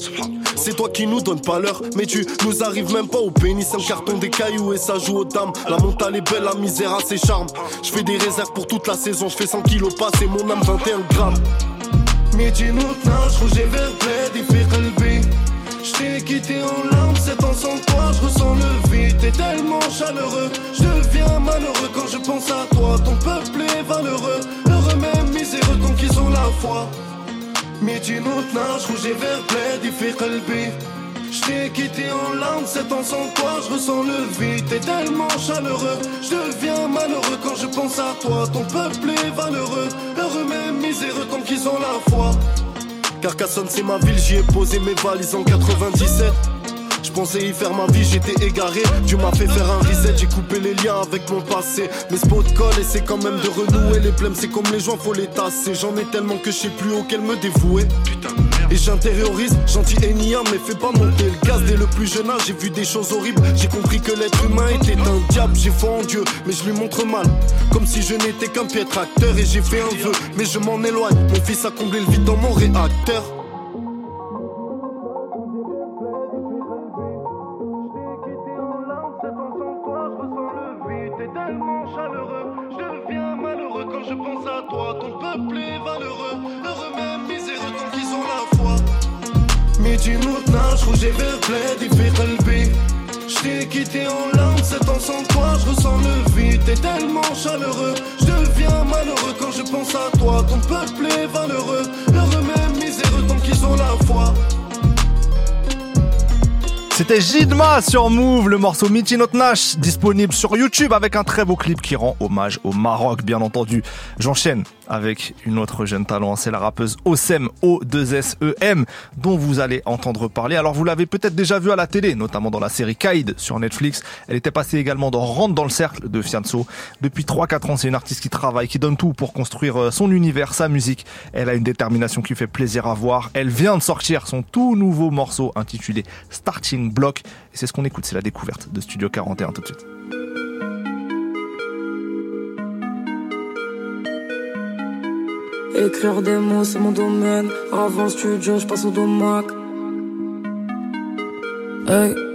C'est toi qui nous donne pas l'heure, mais tu nous arrives même pas au pénis. Un carton des cailloux et ça joue aux dames. La montagne est belle, la misère a ses charmes. Je fais des réserves pour toute la saison, je fais 100 kilos pas, c'est mon âme 21 grammes. Midi nous je rouge et vert, plaid, Je t'ai quitté en larmes, c'est en sans toi, je ressens le vide. T'es tellement chaleureux, je deviens malheureux quand je pense à toi. Ton peuple est valeureux, qu'ils ont la foi. ميجي نتناقش rouge vers بلادي في قلبي J't'ai quitté en larmes, c'est en sans toi, je ressens le vide, t'es tellement chaleureux, je deviens malheureux quand je pense à toi, ton peuple est valeureux, heureux même miséreux tant qu'ils ont la foi. Carcassonne c'est ma ville, j'y ai posé mes valises en 97 je pensais y faire ma vie, j'étais égaré. Dieu m'a fait faire un reset, j'ai coupé les liens avec mon passé. Mes spots collent et c'est quand même de renouer. Les blèmes, c'est comme les joints, faut les tasser. J'en ai tellement que je sais plus auquel me dévouer. Et j'intériorise, gentil et niant, mais fais pas monter le gaz dès le plus jeune âge. J'ai vu des choses horribles, j'ai compris que l'être humain était un diable. J'ai foi en Dieu, mais je lui montre mal. Comme si je n'étais qu'un piètre acteur et j'ai fait un vœu, mais je m'en éloigne. Mon fils a comblé le vide dans mon réacteur. je pense à toi. Ton peuple est valeureux, heureux même miséreux tant qu'ils ont la foi. ميجي نتناقش rouge vers بلادي في قلبي J't'ai quitté en larmes, c'est en sans toi, je ressens le vide, t'es tellement chaleureux, je deviens malheureux quand je pense à toi, ton peuple est valeureux, heureux même miséreux tant qu'ils ont la foi. C'était Jidma sur Move, le morceau Michi Nash, disponible sur YouTube avec un très beau clip qui rend hommage au Maroc, bien entendu. J'enchaîne avec une autre jeune talent, c'est la rappeuse Osem, O2SEM, dont vous allez entendre parler. Alors vous l'avez peut-être déjà vu à la télé, notamment dans la série Kaid sur Netflix. Elle était passée également dans Rentre dans le cercle de Fianso. Depuis 3-4 ans, c'est une artiste qui travaille, qui donne tout pour construire euh, son univers, sa musique. Elle a une détermination qui fait plaisir à voir. Elle vient de sortir son tout nouveau morceau intitulé Starting Block. Et c'est ce qu'on écoute, c'est la découverte de Studio 41 tout de suite. Écrire des mots, c'est mon domaine. Avant studio, je passe au domac. Hey.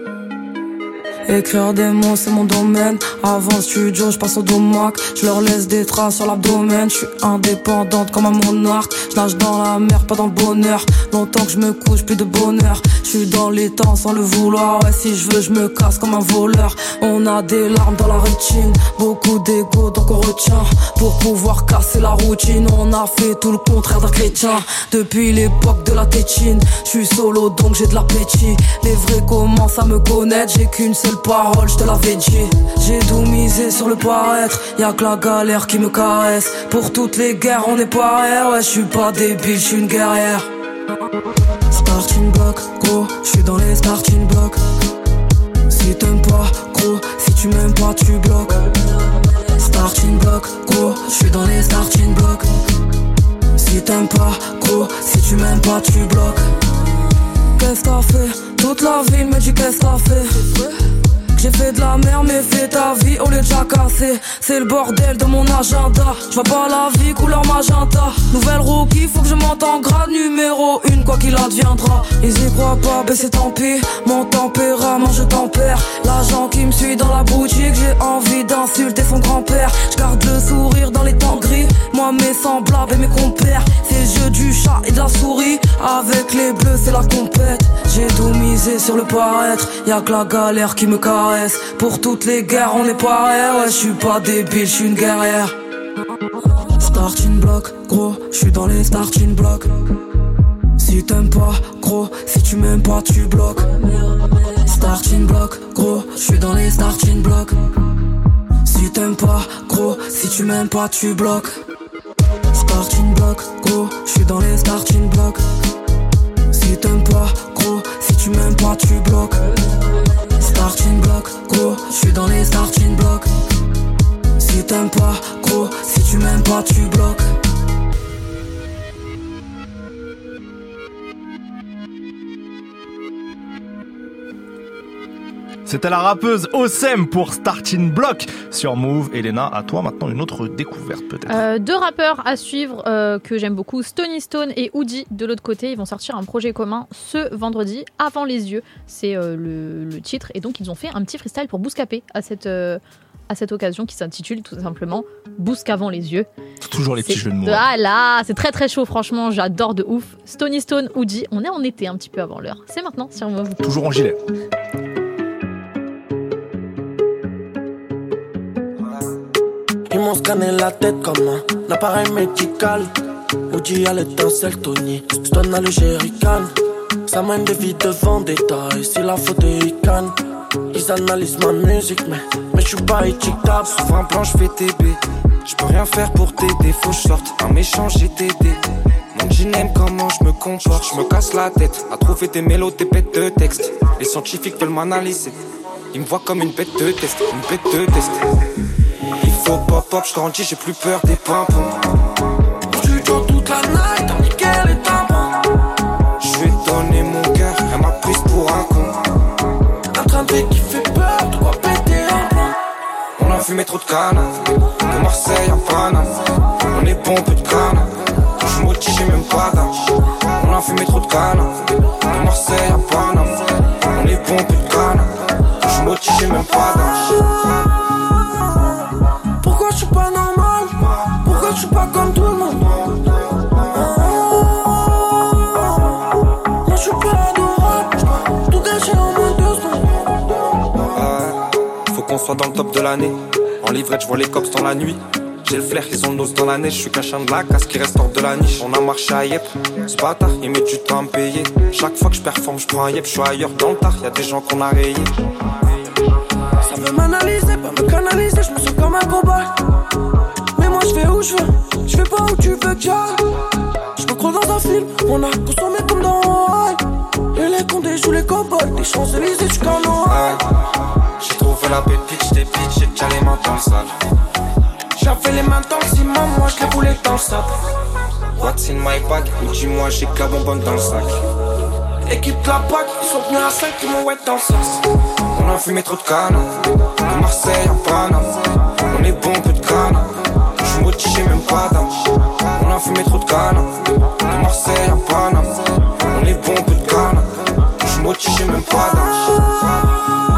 Écrire des mots, c'est mon domaine. Avant le studio, je passe au domac. Je leur laisse des traces sur l'abdomen. Je suis indépendante comme un monarque. Je nage dans la mer, pas dans le bonheur. Longtemps que je me couche, plus de bonheur. Je suis dans les temps sans le vouloir. Ouais, si je veux, je me casse comme un voleur. On a des larmes dans la rétine. Beaucoup d'ego, donc on retient. Pour pouvoir casser la routine, on a fait tout le contraire d'un chrétien. Depuis l'époque de la tétine, je suis solo, donc j'ai de l'appétit. Les vrais commencent à me connaître. J'ai qu'une seule parole, je te l'avais dit. J'ai tout misé sur le paraître. Y'a que la galère qui me caresse. Pour toutes les guerres, on est pareil. Ouais, je suis pas débile, je suis une guerrière. Starting block, gros, je suis dans les starting blocks. Si t'aimes pas, gros, si tu m'aimes pas, tu bloques. Starting block, gros, je suis dans les starting blocks. Si t'aimes pas, gros, si tu m'aimes pas, tu bloques. Qu'est-ce t'as fait? Toute la ville me dit qu'est-ce t'as fait? J'ai fait de la merde mais fais ta vie. Au lieu de jacasser C'est le bordel de mon agenda. Je vois pas la vie couleur magenta. Nouvelle rookie faut que je monte en grade numéro une. Quoi qu'il adviendra Ils y croient pas mais c'est tant pis. Mon tempérament je tempère. L'agent qui me suit dans la boutique J'ai envie d'insulter son grand-père. Je garde le sourire dans les temps gris. Moi mes semblables et mes compères. C'est le jeu du chat et de la souris. Avec les bleus c'est la compète. J'ai tout misé sur le paraître. Y'a que la galère qui me caresse pour toutes les guerres, on est pareil. Ouais, je suis pas débile, je suis une guerrière. Starting block, gros, je suis dans les starting blocks. Si t'aimes pas, gros, si tu m'aimes pas, tu bloques. Starting block, gros, je suis dans les starting blocks. Si t'aimes pas, gros, si tu m'aimes pas, tu bloques. Starting block, gros, je suis dans les starting blocks. Si t'aimes pas, gros, si tu m'aimes pas, tu bloques. Starting block, gros, je suis dans les starting blocks. Si t'aimes pas, gros, si tu m'aimes pas, tu bloques. C'était la rappeuse Osem pour Starting Block sur Move. Elena, à toi maintenant une autre découverte peut-être. Euh, deux rappeurs à suivre euh, que j'aime beaucoup, Stony Stone et Woody de l'autre côté. Ils vont sortir un projet commun ce vendredi, Avant les yeux. C'est euh, le, le titre. Et donc, ils ont fait un petit freestyle pour Bouscapé à cette, à cette occasion qui s'intitule tout simplement Bousque avant les yeux. Toujours les petits jeux de mots. Ah là, c'est très très chaud, franchement. J'adore de ouf. Stony Stone, Woody. On est en été un petit peu avant l'heure. C'est maintenant sur Move. Toujours en gilet. M'ont scanné la tête comme un appareil médical. Woody a l'étincelle, Tony. Stone a le jerrycan. Ça mène des vies de vendetta. Et si la faute est Ican, ils analysent ma musique, mais, mais je suis pas étiquetable. Souvent blanc, je fais TB. Je peux rien faire pour t'aider, faut sorte un méchant GTD. Mon jean aime comment je me comporte, je me casse la tête à trouver des mélos, des bêtes de texte. Les scientifiques veulent m'analyser. Ils me voient comme une bête de test, une bête de test. Il faut pop pop, je j'ai plus peur des pimpons. Studio toute la night, en nickel et tampon. Je vais donner mon cœur, elle m'a prise pour un con. Un train de qui fait peur, de quoi péter un plan. On a fumé trop de canne, de Marseille à Paname. On est bon, peu de canne. Je motivé, j'ai même pas d'âge. On a fumé trop de canne, de Marseille à Paname. On est peu de canne. Je motivé, j'ai même pas d'âge. Je suis pas normal Pourquoi je suis pas comme tout le monde? Moi je suis pas Tout gâcher en moins de Ouais, faut qu'on soit dans le top de l'année. En livrette, je vois les cops dans la nuit. J'ai le flair, ils ont le nose dans la neige. Je suis qu'un chien de la casse qui reste hors de la niche. On a marché à Yep. Ce bâtard, il met du temps à me payer. Chaque fois que je performe, je prends un Yep. Je suis ailleurs dans le tard. Y'a des gens qu'on a rayés. Veut m'analyser, pas me canaliser Je me sens comme un combat Mais moi je vais où je veux Je vais pas où tu veux que Je me crois dans un film On a consommé comme dans Hawaii Et les condés jouent les cowboys Les Champs-Élysées Hawaii Aïe. J'ai trouvé la pépite, j'étais bitch, j'ai déjà les mains dans le sale. J'avais les mains dans le ciment Moi je les voulais dans le sable What's in my bag? Dis-moi, j'ai que la bonbonne dans le sac. Équipe de la PAC Ils sont venus à 5 Ils m'ont wet dans le sas On a fumé trop de canne, de Marseille à Paname. On est bon, peu de canne. Je suis motivé, j'ai même pas d'âge. On a fumé trop de canne, de Marseille à Paname. On est bon, peu de canne. Je suis motivé, j'ai même pas d'âge.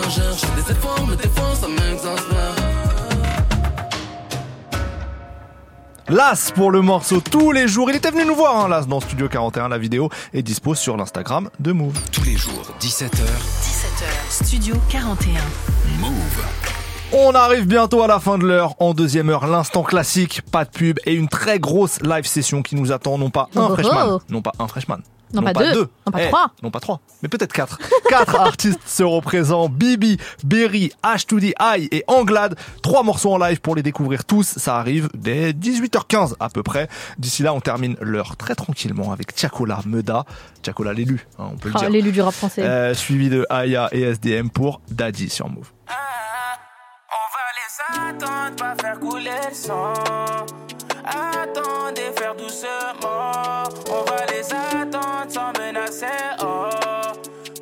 Que j'exagère. Je fais des efforts, mais des fois ça m'exaspère. Las pour le morceau tous les jours. Il était venu nous voir, hein, Las, dans Studio 41. La vidéo est dispo sur l'Instagram de Move. Tous les jours, 17h. 17h, Studio 41. Move. On arrive bientôt à la fin de l'heure. En deuxième heure, l'instant classique, pas de pub et une très grosse live session qui nous attend. Non pas un Oh, oh, freshman, oh. non pas un freshman. Non, pas deux. Non, pas Eh, trois. Non pas trois, mais peut-être quatre. *laughs* quatre artistes seront présents. Bibi, Berry, H2D I et Anglade. Trois morceaux en live pour les découvrir tous. Ça arrive dès 18h15 à peu près. D'ici là, on termine l'heure très tranquillement avec Tiakola Meda. Tiakola l'élu, hein, on peut le Ah, dire. L'élu du rap français. Euh, suivi de Aya et SDM pour Daddy sur Move. Attendre, pas faire couler le sang. Attendez, faire doucement. On va les attendre sans menacer. Oh,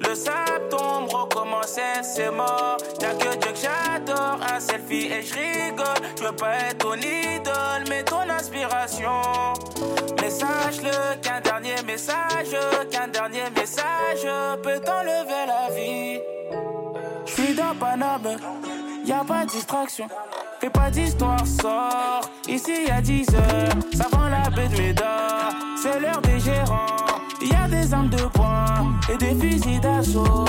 le sable tombe, recommencer, c'est mort. Y'a que Dieu que j'adore. Un selfie et je rigole. Je veux pas être ton idole, mais ton inspiration. Mais sache-le qu'un dernier message, qu'un dernier message peut t'enlever la vie. Je suis dans Paname, y a pas de distraction. Fais pas d'histoire, sors. Ici y a 10 heures, ça vend la baie de Médard. C'est l'heure des gérants. Y a des armes de poing et des fusils d'assaut.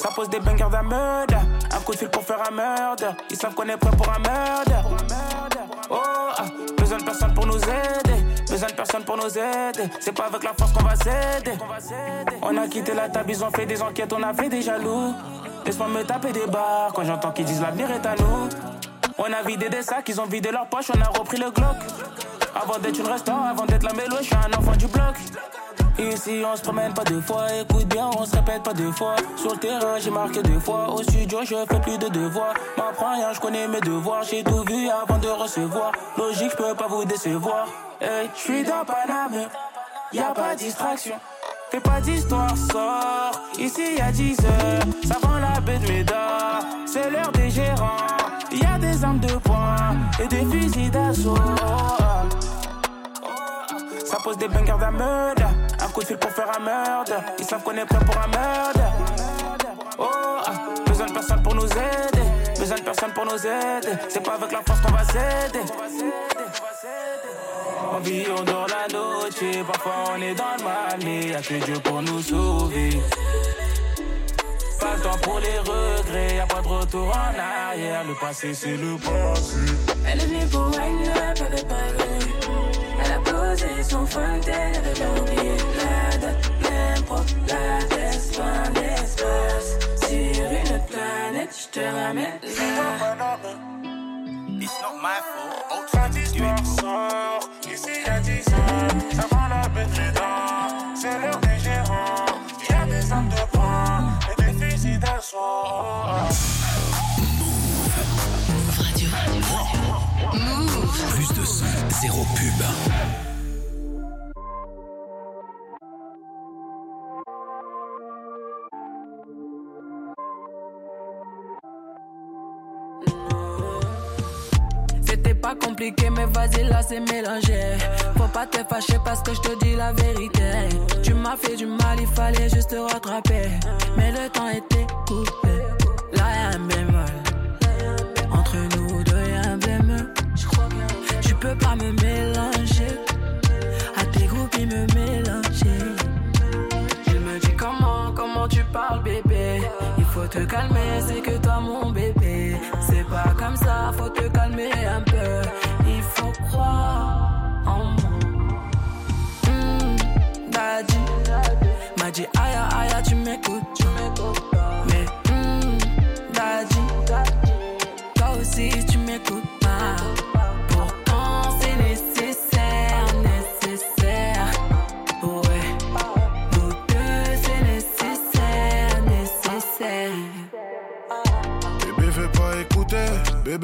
Ça pose des bangers d'un. Un coup de fil pour faire un meurtre. Ils savent qu'on est prêt pour un meurtre. Oh, ah. besoin de personne pour nous aider. Besoin de personne pour nous aider. C'est pas avec la force qu'on va s'aider. On a quitté la table, ils ont fait des enquêtes, on a fait des jaloux. Laisse-moi me taper des barres quand j'entends qu'ils disent l'avenir est à nous. On a vidé des sacs, ils ont vidé leurs poches, on a repris le Glock. Avant d'être une restaurant, avant d'être la mélo, je suis un enfant du bloc. Ici on se promène pas deux fois, écoute bien, on se répète pas deux fois. Sur le terrain j'ai marqué deux fois, au studio je fais plus de devoirs. M'apprends rien, je connais mes devoirs, j'ai tout vu avant de recevoir. Logique, je peux pas vous décevoir. Hey, je suis dans Paname, y a pas de distraction. Fais pas d'histoire, sors. Ici y a 10 heures, ça vend la baie de Médard. C'est l'heure des gérants, y a des armes de poing et des fusils d'assaut. Ça pose des bangers d'un meurtre. Un coup de fil pour faire un meurtre. Ils savent qu'on est prêt pour un meurtre. Oh, ah, besoin de personne pour nous aider. Besoin de personne pour nous aider. C'est pas avec la force qu'on va s'aider. On vit, on dort la noche. Parfois on est dans le mal, mais y'a que Dieu pour nous sauver. Pas le temps pour les regrets, y'a pas de retour en arrière. Le passé, c'est le passé. Elle est venue pour elle gagné. Elle a posé son fond, elle avait la date, l'impro, la d'espace. Sur une planète, je te ramène. Zéro pub. C'était pas compliqué, mais vas-y, là c'est mélangé. Faut pas te fâcher parce que je te dis la vérité. Tu m'as fait du mal, il fallait juste te rattraper. Mais le temps était coupé. Là y'a un. Peux pas me mélanger. À tes groupes, me mélanger. Il me dit comment, comment tu parles, bébé? Il faut te calmer, c'est que toi,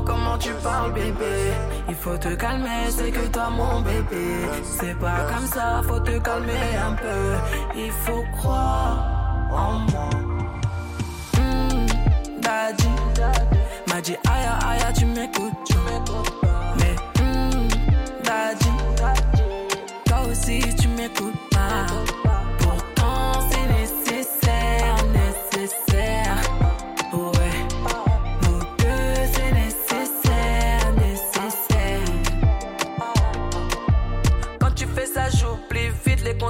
comment, tu parles bébé. Il faut te calmer, c'est que toi mon bébé. C'est pas comme ça, faut te calmer un peu. Il faut croire en moi. Hmm, Daddy. M'a dit aïe aïe tu m'écoutes tu m'écoutes. Mais hmm, Daddy. Toi aussi tu m'écoutes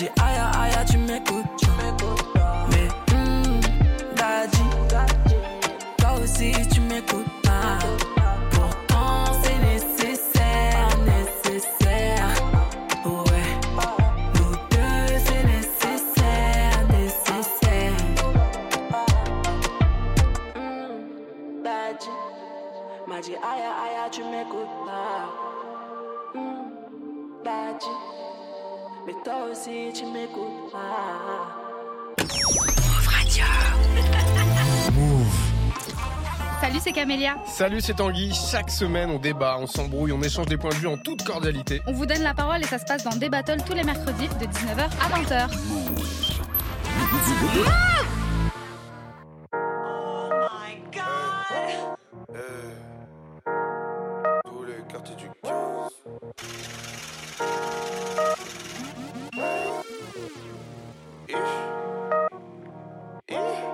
M'a dit aïe aïe tu m'écoutes aussi tu m'écoutes pas. Salut, c'est Camélia. Salut, c'est Tanguy. Chaque semaine, on débat, on s'embrouille, on échange des points de vue en toute cordialité. On vous donne la parole et ça se passe dans des battles tous les mercredis de 19h à 20h. Tous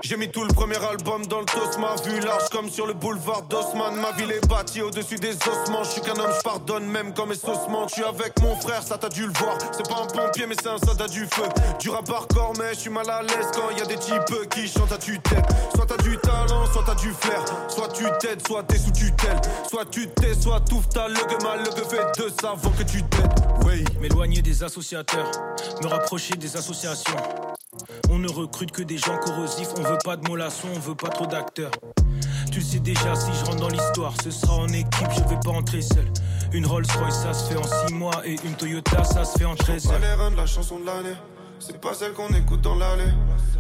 J'ai mis tout le premier album dans le tos, ma vue large comme sur le boulevard d'Osman. Ma ville est bâtie au-dessus des ossements. Je suis qu'un homme, je pardonne même quand mes sauces. Je suis avec mon frère, ça t'as dû le voir. C'est pas un pompier, mais c'est un soldat du feu. Du rap hardcore, mais je suis mal à l'aise quand y a des types qui chantent à tue-tête. Soit t'as du talent, soit t'as du flair. Soit tu t'aides, soit t'es sous tutelle. Soit tu t'es, soit tout ta le mal, le fait de ça avant que tu t'aides. Oui. M'éloigner des associateurs, me rapprocher des associations. On ne recrute que des gens corrosifs, on veut pas de mollassons, on veut pas trop d'acteurs. Tu le sais déjà, si je rentre dans l'histoire, ce sera en équipe, je vais pas entrer seul. Une Rolls Royce, ça se fait en 6 mois, et une Toyota, ça se fait en 13 Pas heures. les reins de la chanson de l'année. C'est pas celle qu'on écoute dans l'allée.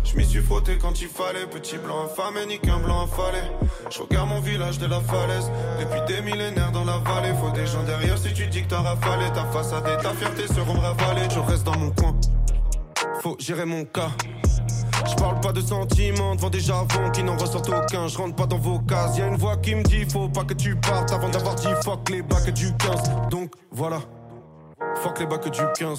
Je m'y suis frotté quand il fallait. Petit blanc infâme, nique un blanc affalé. Je regarde mon village de la falaise. Depuis des millénaires dans la vallée. Faut des gens derrière si tu dis que t'as rafalé. Ta façade et ta fierté seront ravalées. Je reste dans mon coin. Faut gérer mon cas. Je parle pas de sentiments devant des javons qui n'en ressortent aucun. Je rentre pas dans vos cases. Y a une voix qui me dit faut pas que tu partes avant d'avoir dit fuck les bacs du 15. Donc voilà, fuck les bacs du 15.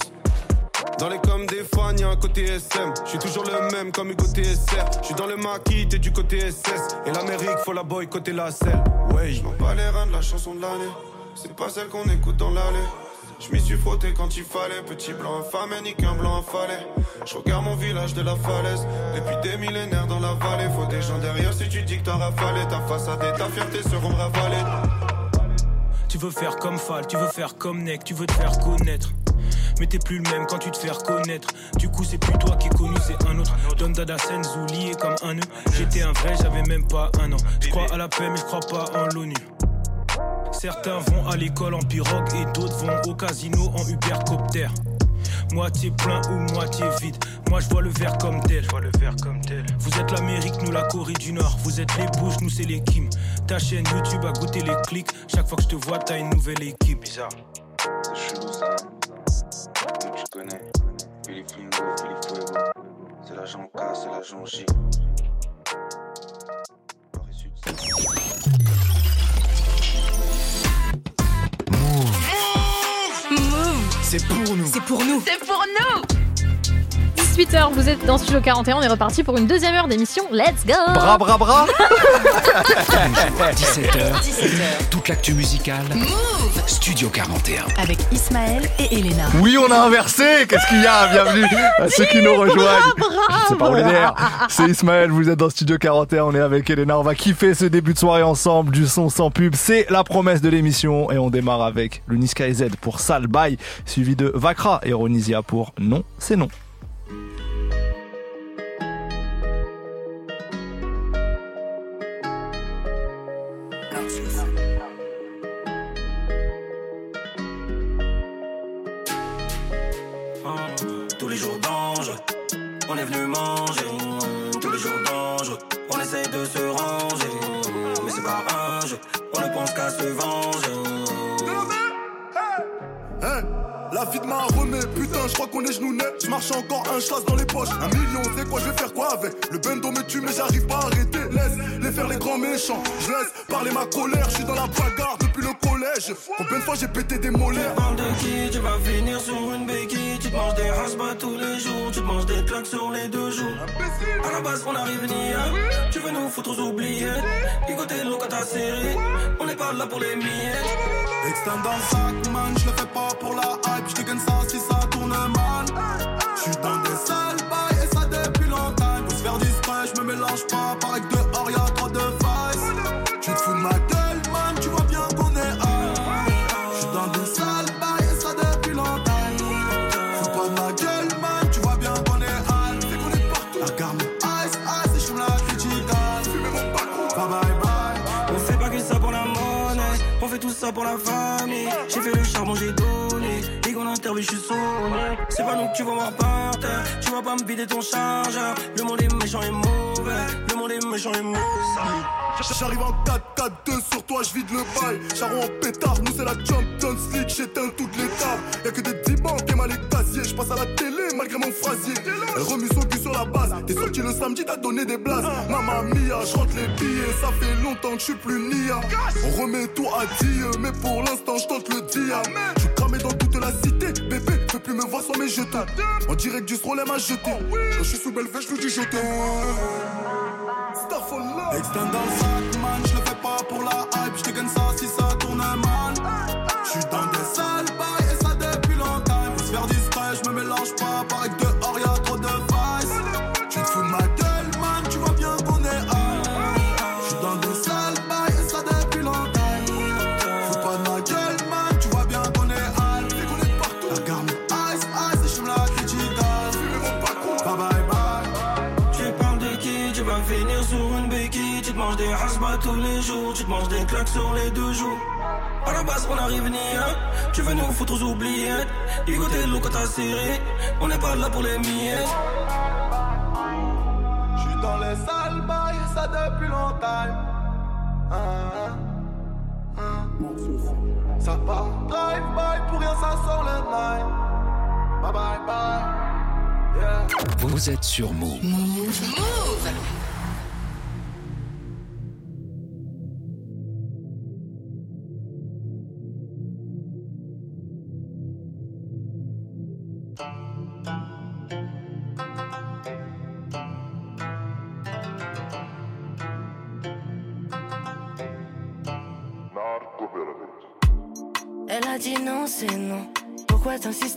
Dans les coms des fans, y'a un côté SM. Je suis toujours le même comme Hugo TSR. Je suis dans le maquis, t'es du côté SS. Et l'Amérique, faut la boycotter la selle. Ouais, je m'en bats les reins de la chanson de l'année. C'est pas celle qu'on écoute dans l'allée. Je m'y suis frotté quand il fallait. Petit blanc infâme, et nique un blanc affalé. Je regarde mon village de la falaise. Depuis des millénaires dans la vallée. Faut des gens derrière si tu dis que t'as rafalé. Ta façade et ta fierté seront ravalées. Tu veux faire comme Fall, tu veux faire comme Neck, tu veux te faire connaître. Mais t'es plus le même quand tu te fais reconnaître. Du coup, c'est plus toi qui est connu, c'est un autre. Don Dada Senzu lié comme un nœud. J'étais un vrai, j'avais même pas un an. Je crois à la paix, mais je crois pas en l'ONU. Certains vont à l'école en pirogue et d'autres vont au casino en Ubercopter. Moitié plein ou moitié vide. Moi je vois le verre comme tel. le comme tel. Vous êtes l'Amérique, nous la Corée du Nord. Vous êtes les Bush, nous c'est les Kim. Ta chaîne YouTube a goûté les clics. Chaque fois que je te vois, t'as une nouvelle équipe. Bizarre. C'est chelou ça. Tu connais. Philippe Lingo, Philippe Fuego. C'est l'agent K, c'est l'agent J. C'est pour nous. C'est pour nous. C'est pour nous. 18h, vous êtes dans Studio 41, on est reparti pour une deuxième heure d'émission. Let's go Bra bra bra 17h, toute l'actu musicale. Studio 41. Avec Ismaël et Elena. Oui, on a inversé. Qu'est-ce qu'il y a? Bienvenue à ceux qui nous rejoignent. C'est pas ordinaire. C'est Ismaël, vous êtes dans Studio 41, on est avec Elena. On va kiffer ce début de soirée ensemble, du son sans pub. C'est la promesse de l'émission. Et on démarre avec le Niska Z pour Sale Bye, suivi de Vakra et Ronisia pour Non, c'est non. Ne pense la vie de ma remet, putain, je crois qu'on est genoux net. Je marche encore un chasse dans les poches. Un million, c'est quoi, je vais faire quoi avec? Le bendo me tue, mais j'arrive pas à arrêter. Laisse les faire les grands méchants. Je laisse parler ma colère, je suis dans la bagarre depuis le collège. Combien de fois j'ai pété des molaires? Parle de qui? Tu vas finir sur une béquille Tu te manges des hasbats tous les jours Tu te manges des claques sur les deux jours À la base on arrive ni Tu veux nous foutre aux Ligoter l'eau quand t'as serré On n'est pas là pour les miettes Extend dans le sac, man, je le fais pas pour la hype, je te gagne ça si ça pour la famille. J'ai fait le charbon, j'ai. Je suis sonné. C'est pas nous que tu vas voir par. Tu vas pas me vider ton chargeur. Le monde est méchant et mauvais. Le monde est méchant et mauvais. J'arrive en 4-4-2 sur toi, je vide le bail. Charron en pétard, nous c'est la Champions League, j'éteins toutes les tables. Y'a que des 10 banques et mal les casiers. Je passe à la télé malgré mon phrasier. Elle remue son cul sur la base. T'es sorti le samedi, t'as donné des blases. Mamma mia, je les billets. Ça fait longtemps que je suis plus nia. On remet tout à dire, mais pour l'instant, je le dia. Cramé dans toute la cité. Bébé, peux plus me voir sans mes jetons. En direct du Strollem à jeter. Quand je suis sous belle je lui dis je t'aime. Extend dans le sac, man, je le fais pas pour la hype, je te gagne ça si ça tourne mal. Je suis dans des te manges des hasbats tous les jours. Tu te manges des claques sur les deux jours. À la base, on arrive ni hein. Tu veux nous foutre aux oubliettes. Ligoter l'eau quand t'as serré. On n'est pas là pour les miettes. Je suis dans les sales bails, ça depuis longtemps. Ah, ah, ah. Ça part drive-by, pour rien ça sort le night. Bye bye bye. Yeah. Vous êtes sur Move. Elle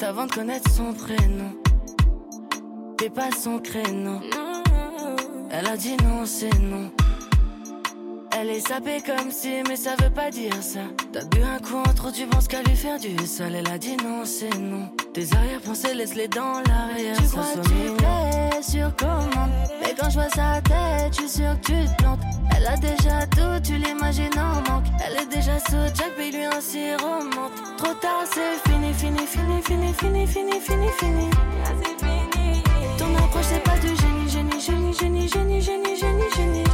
avant de connaître son prénom T'es pas son créneau. Elle a dit non, c'est non. Elle est sapée comme si, mais ça veut pas dire ça. T'as bu un coup en trop, tu penses qu'à lui faire du sale. Elle a dit non, c'est non. Tes arrière-pensées, laisse-les dans l'arrière. Tu crois que tu plais? Sur commande. Mais quand je vois sa tête, je suis sûr que tu te plantes. Elle a déjà tout, tu l'imagines en manque. Elle est déjà sous Jack, mais lui un sirop menthe. Trop tard, c'est fini, fini, fini, fini, fini, fini, fini, fini. Ton approche, c'est pas du génie, génie, génie, génie, génie, génie, génie, génie.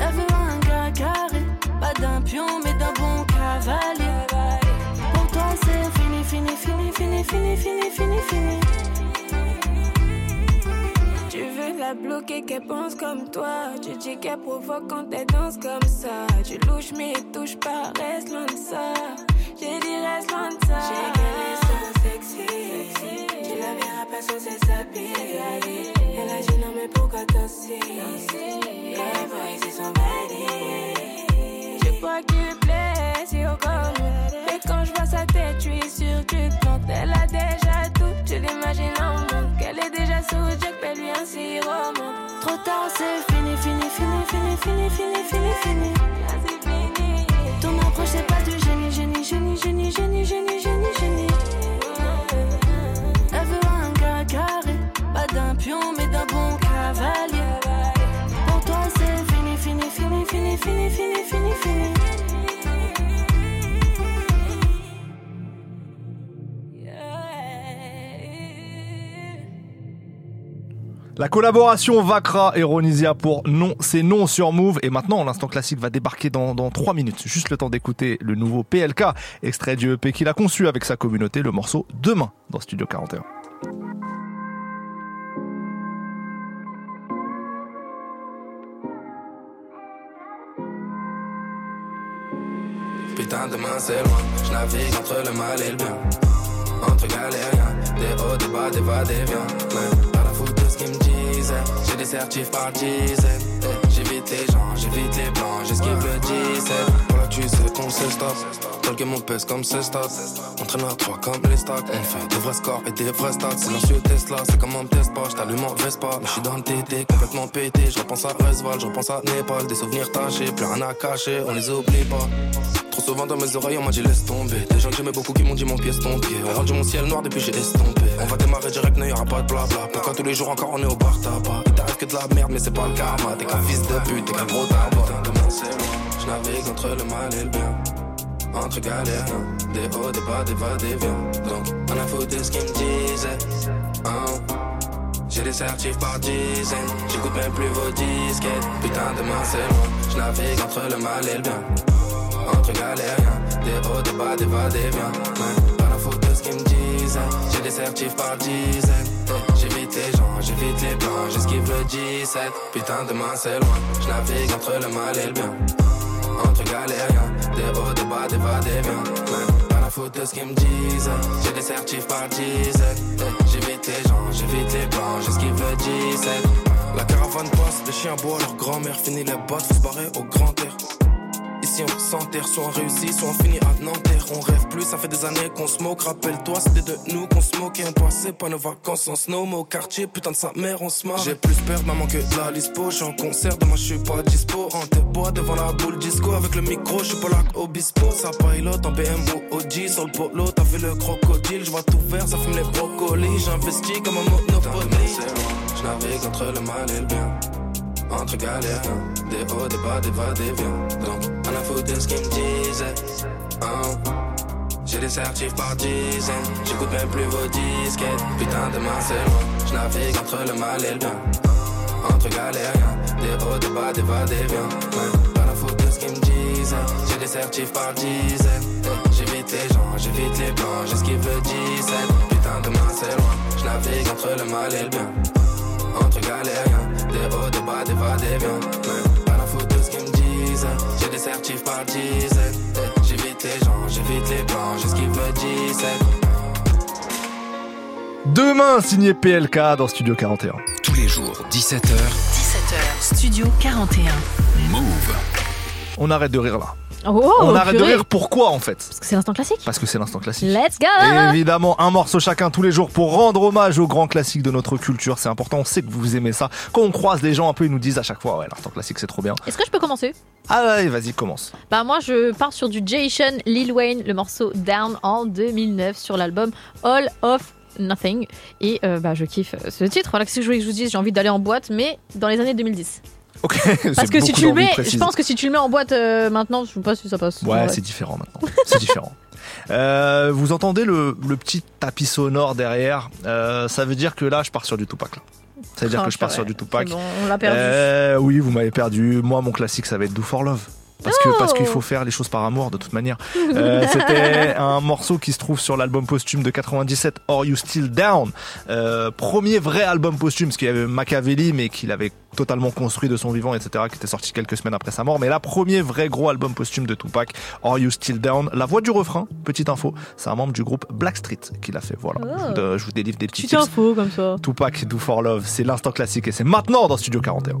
Elle veut un gars carré, pas d'un pion, mais d'un bon cavalier. Pour toi, c'est fini, fini, fini, fini, fini, fini, fini, fini. La qu'elle pense comme toi. Tu dis qu'elle provoque quand elle danse comme ça. Tu louches mais touche pas, reste loin de ça. J'ai dit reste loin de ça. J'ai qu'elle est sexy. Tu la verras pas sans ses s'habiller. Elle a dit non, mais pourquoi t'assises? Les boys, ils sont validés. Je crois qu'il plaît, si au comme. Et quand je vois sa tête, je suis sûr que quand elle a déjà manque. Qu'elle est déjà sous Jack, paie-lui un sirop. Trop tard, c'est fini, fini, fini, fini, fini, fini, fini, fini. C'est fini. Ton approche, c'est pas du génie, génie, génie, génie, génie, génie, génie, génie. Elle veut un gars carré, pas d'un pion, mais d'un bon cavalier. Pour toi, c'est fini, fini, fini, fini, fini, fini, fini, fini. La collaboration Vacra et Ronisia pour Non, c'est non sur Move. Et maintenant, l'instant classique va débarquer dans, dans 3 minutes. Juste le temps d'écouter le nouveau PLK, extrait du EP qu'il a conçu avec sa communauté, le morceau Demain dans Studio 41. Putain, demain c'est loin. Je navigue entre le mal et le bien. Entre galériens, des hauts, des bas, des va, des viens. J'ai des certifs par dizaines. Eh, J'évite les gens, j'évite les blancs, j'esquive le 17. Tu sais qu'on se stop. Dans le game, on pèse comme ce stop. On traîne à trois comme les stocks. On fait des vrais scores et des vrais stats. Silencieux Tesla, c'est comme on me teste pas. J't'allume en Vespa. Mais j'suis dans le TT, complètement pété. Je repense à Resval, je repense à Népal. Des souvenirs tachés, plus rien à cacher, on les oublie pas. Trop souvent dans mes oreilles, on m'a dit laisse tomber. Des gens que j'aimais beaucoup qui m'ont dit mon pied ton pied. On rendu mon ciel noir depuis j'ai estompé. On va démarrer direct, n'y aura pas de blabla. Pourquoi tous les jours encore on est au bar tabac? Il t'arrive que de la merde, mais c'est pas le karma. T'es qu'un fils de pute, t'es qu'un gros tabac. C'est. Je navigue entre le mal et le bien. Entre galériens, des hauts, des bas, des va, des viens. Donc, on a foutu ce qu'ils me disaient. Hein. J'ai des certifs par dizaines, j'écoute même plus vos disquettes. Putain, demain c'est loin. Je navigue entre le mal et le bien entre galériens, des hauts, des bas, des va, des viens. Pas la faute de ce qu'ils me disaient. J'ai des certifs par dizaines. J'évite les gens, j'évite les blancs, j'esquive le 17. Putain, demain c'est loin. Je navigue entre le mal et le bien. Entre galériens, des hauts, des bas, des va, des viens. Mais pas la faute de ce qu'ils me disaient. J'ai des certifs par dizaines. J'évite les gens, j'évite les blancs, j'esquive le 17. La caravane passe, les chiens boivent leur grand-mère. Fini les bottes, faut se barrer au grand air. Ici on s'enterre, soit on réussit, soit on finit à Nanterre. On rêve plus, ça fait des années qu'on se moque. Rappelle-toi, c'était de nous qu'on se moquait. On passait pas nos vacances en snow, mais au quartier, putain de sa mère, on se marre. J'ai plus peur maman que de la lispo. J'suis en concert, demain j'suis pas dispo. En te bois devant la boule disco. Avec le micro, j'suis pas là obispo. Ça pilote en BM ou OG. Sur le polo, t'as vu le crocodile. J'vois tout vert, ça fume les brocolis. J'investis comme un monopoly. J'navigue entre le mal et le bien entre galériens, des hauts, des bas, des va, des viens. Donc, on a foutu de ce qu'ils me disaient. Hein. J'ai des certifs par dizaines, j'écoute même plus vos disquettes. Putain, demain c'est loin, je navigue entre le mal et le bien. Entre galériens, des hauts, des bas, des va, des viens. Ouais, pas la faute de ce qu'ils me disaient. J'ai des certifs par dizaines. J'évite les gens, j'évite les blancs, j'esquive le 17. Putain, demain c'est loin, je navigue entre le mal et le bien entre galériens, des hauts, des bas, des va, des viens. Pas la faute de ce qu'ils me disent. J'ai des certifs par dizaines. Eh, J'évite les gens, j'évite les blancs, j'esquive le 17. Demain, signé PLK dans Studio 41. Tous les jours, 17h, 17h, Studio 41. Move. On arrête de rire là. Oh, On arrête de rire pourquoi en fait Parce que c'est l'instant classique. Parce que c'est l'instant classique. Let's go Évidemment, un morceau chacun tous les jours pour rendre hommage aux grands classiques de notre culture. C'est important, on sait que vous aimez ça. Quand on croise des gens un peu, ils nous disent à chaque fois, ouais, l'instant classique c'est trop bien. Est-ce que je peux commencer? Ah ouais, vas-y, commence. Bah moi je pars sur du Jason Lil Wayne, le morceau Down en 2009 sur l'album All of Nothing et euh, bah je kiffe euh, ce titre. Voilà, que je voulais que je vous dise J'ai envie d'aller en boîte, mais dans les années 2010. Ok. Parce que si tu le mets, je pense que si tu le mets en boîte euh, maintenant, je sais pas si ça passe. Ouais, c'est différent maintenant. C'est différent. *laughs* Euh, vous entendez le, le petit tapis sonore derrière Euh, Ça veut dire que là, je pars sur du Tupac. Là. Ça veut dire Oh, que je pars sur du Tupac. Bon, on l'a perdu. Oui, vous m'avez perdu. Moi, mon classique, ça va être Do for Love parce que parce qu'il faut faire les choses par amour de toute manière. Euh, *laughs* C'était un morceau qui se trouve sur l'album posthume de 97, Are You Still Down? Euh, Premier vrai album posthume, parce qu'il y avait Machiavelli, mais qu'il avait totalement construit de son vivant, etc., qui était sorti quelques semaines après sa mort. Mais là, premier vrai gros album posthume de Tupac, Are You Still Down? La voix du refrain, petite info, c'est un membre du groupe Blackstreet qui l'a fait. Voilà, je, vous, oh. délivre des petits petite comme ça. Tupac, Do For Love, c'est l'instant classique et c'est maintenant dans Studio 41.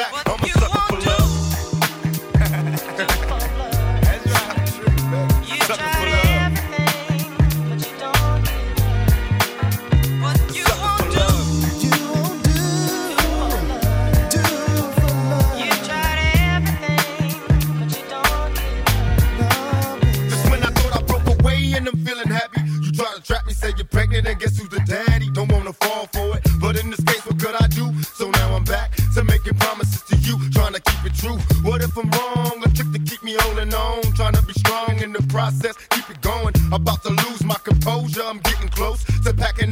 back. process, keep it going. About to lose my composure, I'm getting close to packing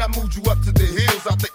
I moved you up to the hills out the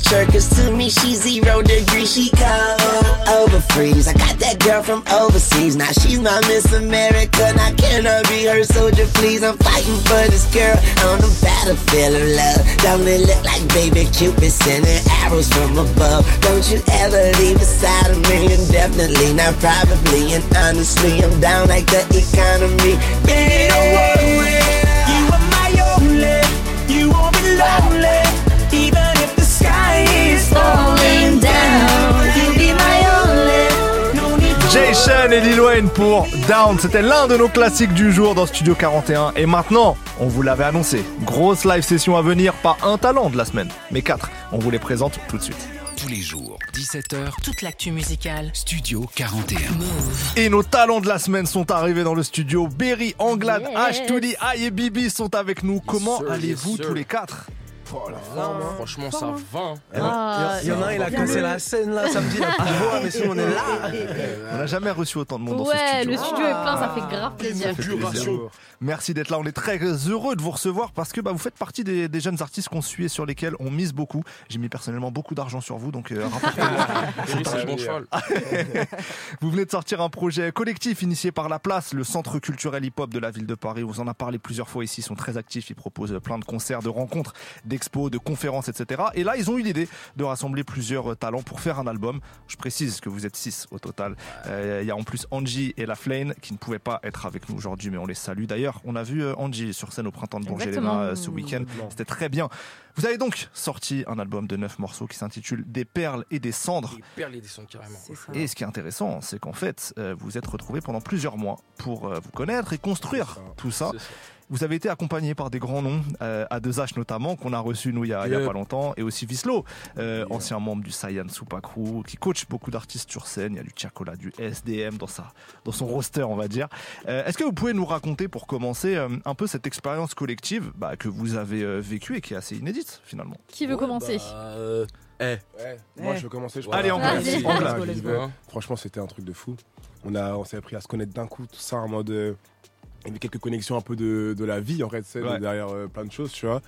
temperature. Cause to me, she's zero degrees. She cold over freeze. I got that girl from overseas. Now she's my Miss America. Now can I be her soldier, please? I'm fighting for this girl on the battlefield of love. Don't it look like baby Cupid sending arrows from above? Don't you ever leave beside of me? And definitely not probably. And honestly, I'm down like the economy. Baby, don't worry. You are my only. You won't be lonely. Jason et Lil Wayne pour Down, c'était l'un de nos classiques du jour dans Studio 41. Et maintenant, on vous l'avait annoncé, grosse live session à venir, pas un talent de la semaine, mais quatre. On vous les présente tout de suite. Tous les jours, 17h, Toute l'actu musicale. Studio 41. Et nos talents de la semaine sont arrivés dans le studio. Berry, Anglade, Yes. H2D, I et Bibi sont avec nous. Comment allez-vous yes, tous les quatre? Oh la forme, hein. Franchement, ça va. Ah, Il y en a un, il a cassé la scène là samedi, la voix, mais sinon on est là. *laughs* On n'a jamais reçu autant de monde dans ce Ouais, studio. le studio est plein, ça fait grave plaisir. Ça fait plaisir. Merci d'être là. On est très heureux de vous recevoir parce que bah, vous faites partie des, des jeunes artistes qu'on suit et sur lesquels on mise beaucoup. J'ai mis personnellement beaucoup d'argent sur vous, donc euh, *laughs* cheval. *laughs* Vous venez de sortir un projet collectif initié par La Place, le centre culturel hip-hop de la ville de Paris. On vous en a parlé plusieurs fois ici. Ils sont très actifs. Ils proposent plein de concerts, de rencontres, d'expos, de conférences, etc. Et là, ils ont eu l'idée de rassembler plusieurs euh, talents pour faire un album. Je précise que vous êtes six au total. Euh, Il y a en plus Angie et La Flane qui ne pouvaient pas être avec nous aujourd'hui, mais on les salue. D'ailleurs, on a vu euh, Angie sur scène au printemps de Bourges Exactement. Elena, euh, ce week-end. C'était très bien. Vous avez donc sorti un album de neuf morceaux qui s'intitule Des perles et des cendres. Il perd les dessins carrément. Et ce qui est intéressant, c'est qu'en fait, euh, vous êtes retrouvés pendant plusieurs mois pour vous connaître et construire tout ça. Vous avez été accompagné par des grands noms, euh, A2H notamment, qu'on a reçu nous il y a, il y a Yep. pas longtemps, et aussi Vislo, euh, ancien membre du Saiyan Super Crew, qui coach beaucoup d'artistes sur scène. Il y a du Tiakola, du SDM dans, sa, dans son roster, on va dire. Euh, Est-ce que vous pouvez nous raconter, pour commencer, euh, un peu cette expérience collective bah, que vous avez euh, vécue et qui est assez inédite finalement? Qui veut commencer? Euh, eh. Moi, Eh. je vais commencer. Je Allez, crois. en classe. Vas-y. En. Franchement, c'était un truc de fou. On, a, on s'est appris à se connaître d'un coup, tout ça en mode. Il y avait quelques connexions un peu de, de la vie, en fait, c'est Ouais. derrière euh, plein de choses, tu vois.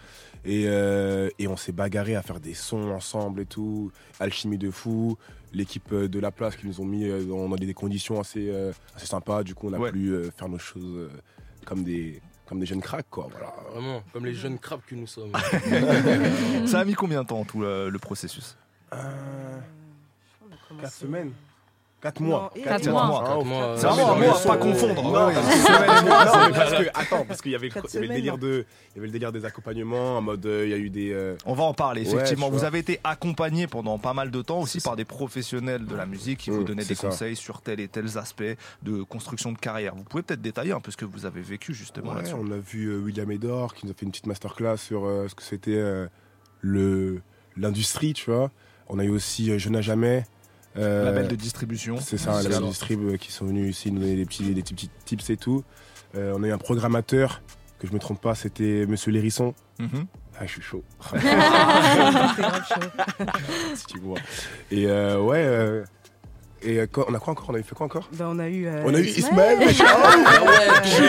Et, euh, et on s'est bagarré à faire des sons ensemble et tout. Alchimie de fou. L'équipe euh, de la place qui nous ont mis dans, dans des conditions assez, euh, assez sympas. Du coup, on a Ouais. pu euh, faire nos choses euh, comme des, comme des jeunes cracks, quoi. Voilà. Vraiment, comme les jeunes crabes que nous sommes. Ça a mis combien de temps tout euh, le processus? Euh, 4 semaines 4 mois. et- Quatre mois. Quatre mois, quatre C'est dans un pas confondre. Non, non, parce que, *laughs* *laughs* attends, parce qu'il y avait, le- délire de, il y avait le délire des accompagnements, en mode, euh, il y a eu des. euh, On va en parler, effectivement. vous avez été accompagné pendant pas mal de temps aussi par des professionnels de la musique qui vous Mmh, donnaient des conseils sur tel et tels aspects de construction de carrière. Vous pouvez peut-être détailler un peu ce que vous avez vécu justement là-dessus. on a vu euh, William Edor qui nous a fait une petite masterclass sur ce que c'était le l'industrie, tu vois. On a eu aussi Je n'ai jamais. Euh, Label de distribution. C'est ça, C'est les ça. distrib euh, qui sont venus ici nous donner des petits, des petits, petits tips et tout. Euh, on a eu un programmateur, que je me trompe pas, c'était Monsieur Lérisson. Mhm. Ah, je suis chaud. *laughs* *laughs* C'est grave chaud. *laughs* si tu vois. Et euh, ouais. Et euh, quoi- on a quoi encore? On avait fait quoi encore? Ben, on a eu. euh, On a eu Ismaël. Ah ouais, suis plus.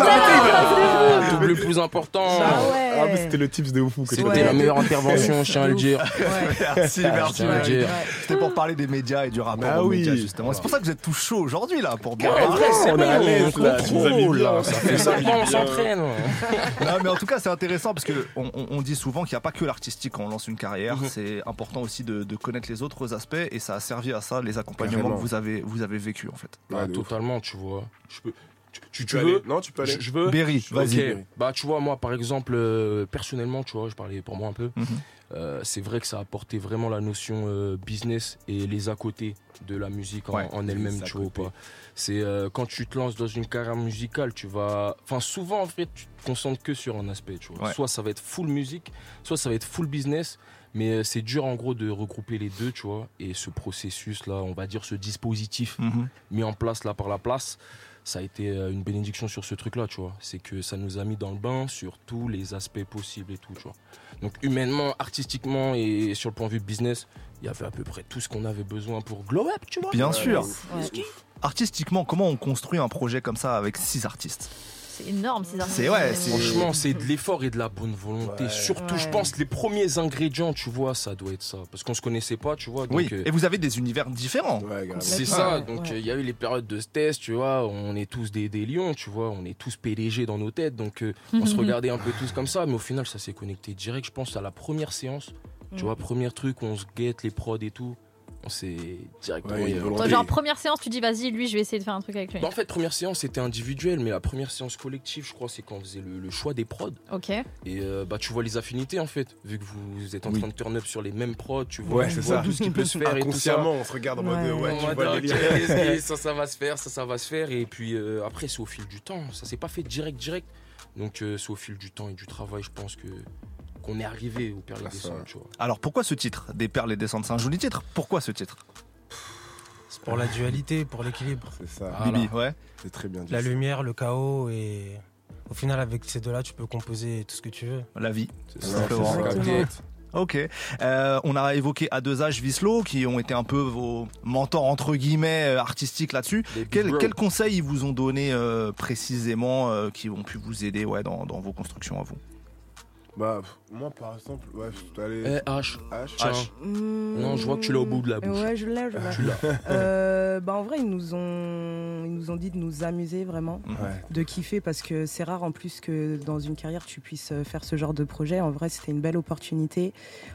Ah, Double le plus important. Ah ouais. Ah, c'était le tips de fou que C'était la meilleure intervention, je tiens à le dire. Merci, Ah, merci. C'était pour parler des médias et du rapport Bah aux oui. médias justement. C'est pour ça que vous êtes tous chauds aujourd'hui là pour bien on est à l'aise, là. Ça fait 5 ans, on s'entraîne. Non, mais en tout cas, c'est intéressant parce que on, on- on dit souvent qu'il n'y a pas que l'artistique quand on lance une carrière. Mhm. C'est important aussi de, de connaître les autres aspects et ça a servi à ça ça, les accompagnements Carrément. que vous avez, vous avez vécu en fait. Ah, ouf. totalement, tu vois. Je peux. Tu, tu- Tu tu peux veux aller Non, tu peux aller. Je, je veux. Berry, vas-y. ok. Bah, tu vois, moi, par exemple, euh, personnellement, tu vois, je parlais pour moi un peu. Mhm. euh, c'est vrai que ça a apporté vraiment la notion euh, business et les à côté de la musique en, Ouais, en elle-même, tu vois pas. C'est euh, quand tu te lances dans une carrière musicale, tu vas. Enfin, souvent, en fait, tu te concentres que sur un aspect, tu vois. Ouais. Soit ça va être full musique, soit ça va être full business. Mais euh, c'est dur en gros de regrouper les deux, tu vois. Et ce processus là, on va dire ce dispositif Mhm. mis en place là par la place, ça a été euh, une bénédiction sur ce truc-là, tu vois. C'est que ça nous a mis dans le bain sur tous les aspects possibles et tout, tu vois. Donc humainement, artistiquement et sur le point de vue business, il y avait à peu près tout ce qu'on avait besoin pour glow up, tu vois. Bien sûr. Ouais. Artistiquement, comment on construit un projet comme ça avec six artistes? C'est énorme ces. C'est- ouais, c'est- Franchement, c'est de l'effort et de la bonne volonté. Ouais. Surtout, je pense, les premiers ingrédients, tu vois, ça doit être ça. Parce qu'on se connaissait pas, tu vois. Donc, Oui, euh, et vous avez des univers différents. C'est ça, donc euh, il y a eu les périodes de test, tu vois, on est tous des, des lions, tu vois, on est tous PDG dans nos têtes, donc euh, on se *laughs* regardait un peu tous comme ça, mais au final ça s'est connecté direct, je pense, à la première séance, tu Mm. vois, premier truc, on se guette les prods et tout, on s'est directement... Ouais. Genre première séance, tu dis vas-y, lui, je vais essayer de faire un truc avec lui. Bah, en fait, première séance c'était individuel, mais la première séance collective, je crois, c'est quand on faisait le, le choix des prods. Ok. Et euh, bah tu vois les affinités en fait, vu que vous êtes en Oui. train de turn up sur les mêmes prods, tu vois, Ouais, tu c'est vois ça. tout ce qui *laughs* peut se faire et tout ça. Inconsciemment, on se regarde en mode, Ouais. ouais, tu vois mode, le délire. ok, qu'est-ce qui- ça, ça va se faire, ça, ça va se faire. Et puis euh, après, c'est au fil du temps. Ça s'est pas fait direct, direct. Donc euh, c'est au fil du temps et du travail, je pense que qu'on est arrivé au Père et Descentes, tu vois. Alors pourquoi ce titre Des perles et descentes, c'est un joli titre. Pourquoi ce titre C'est pour la dualité, pour l'équilibre. C'est ça. Bibi, ouais. C'est très bien dit. La lumière, le chaos et au final avec ces deux-là, tu peux composer tout ce que tu veux. La vie, C'est simplement. Ok. Euh, on a évoqué à deux âges Vislo, qui ont été un peu vos mentors entre guillemets euh, artistiques là-dessus. Quels conseils ils vous ont donné euh, précisément, euh, qui ont pu vous aider ouais, dans, dans vos constructions à vous? Bah, pff, moi par exemple, ouais, je suis allé. Eh, H. H. Mmh. Non, je vois que tu l'as au bout de la bouche. Ouais, je l'ai, je l'ai. *laughs* Euh, bah en vrai, ils nous ont, ils nous ont dit de nous amuser vraiment, Ouais. de kiffer parce que c'est rare en plus que dans une carrière tu puisses euh, faire ce genre de projet. En vrai, c'était une belle opportunité.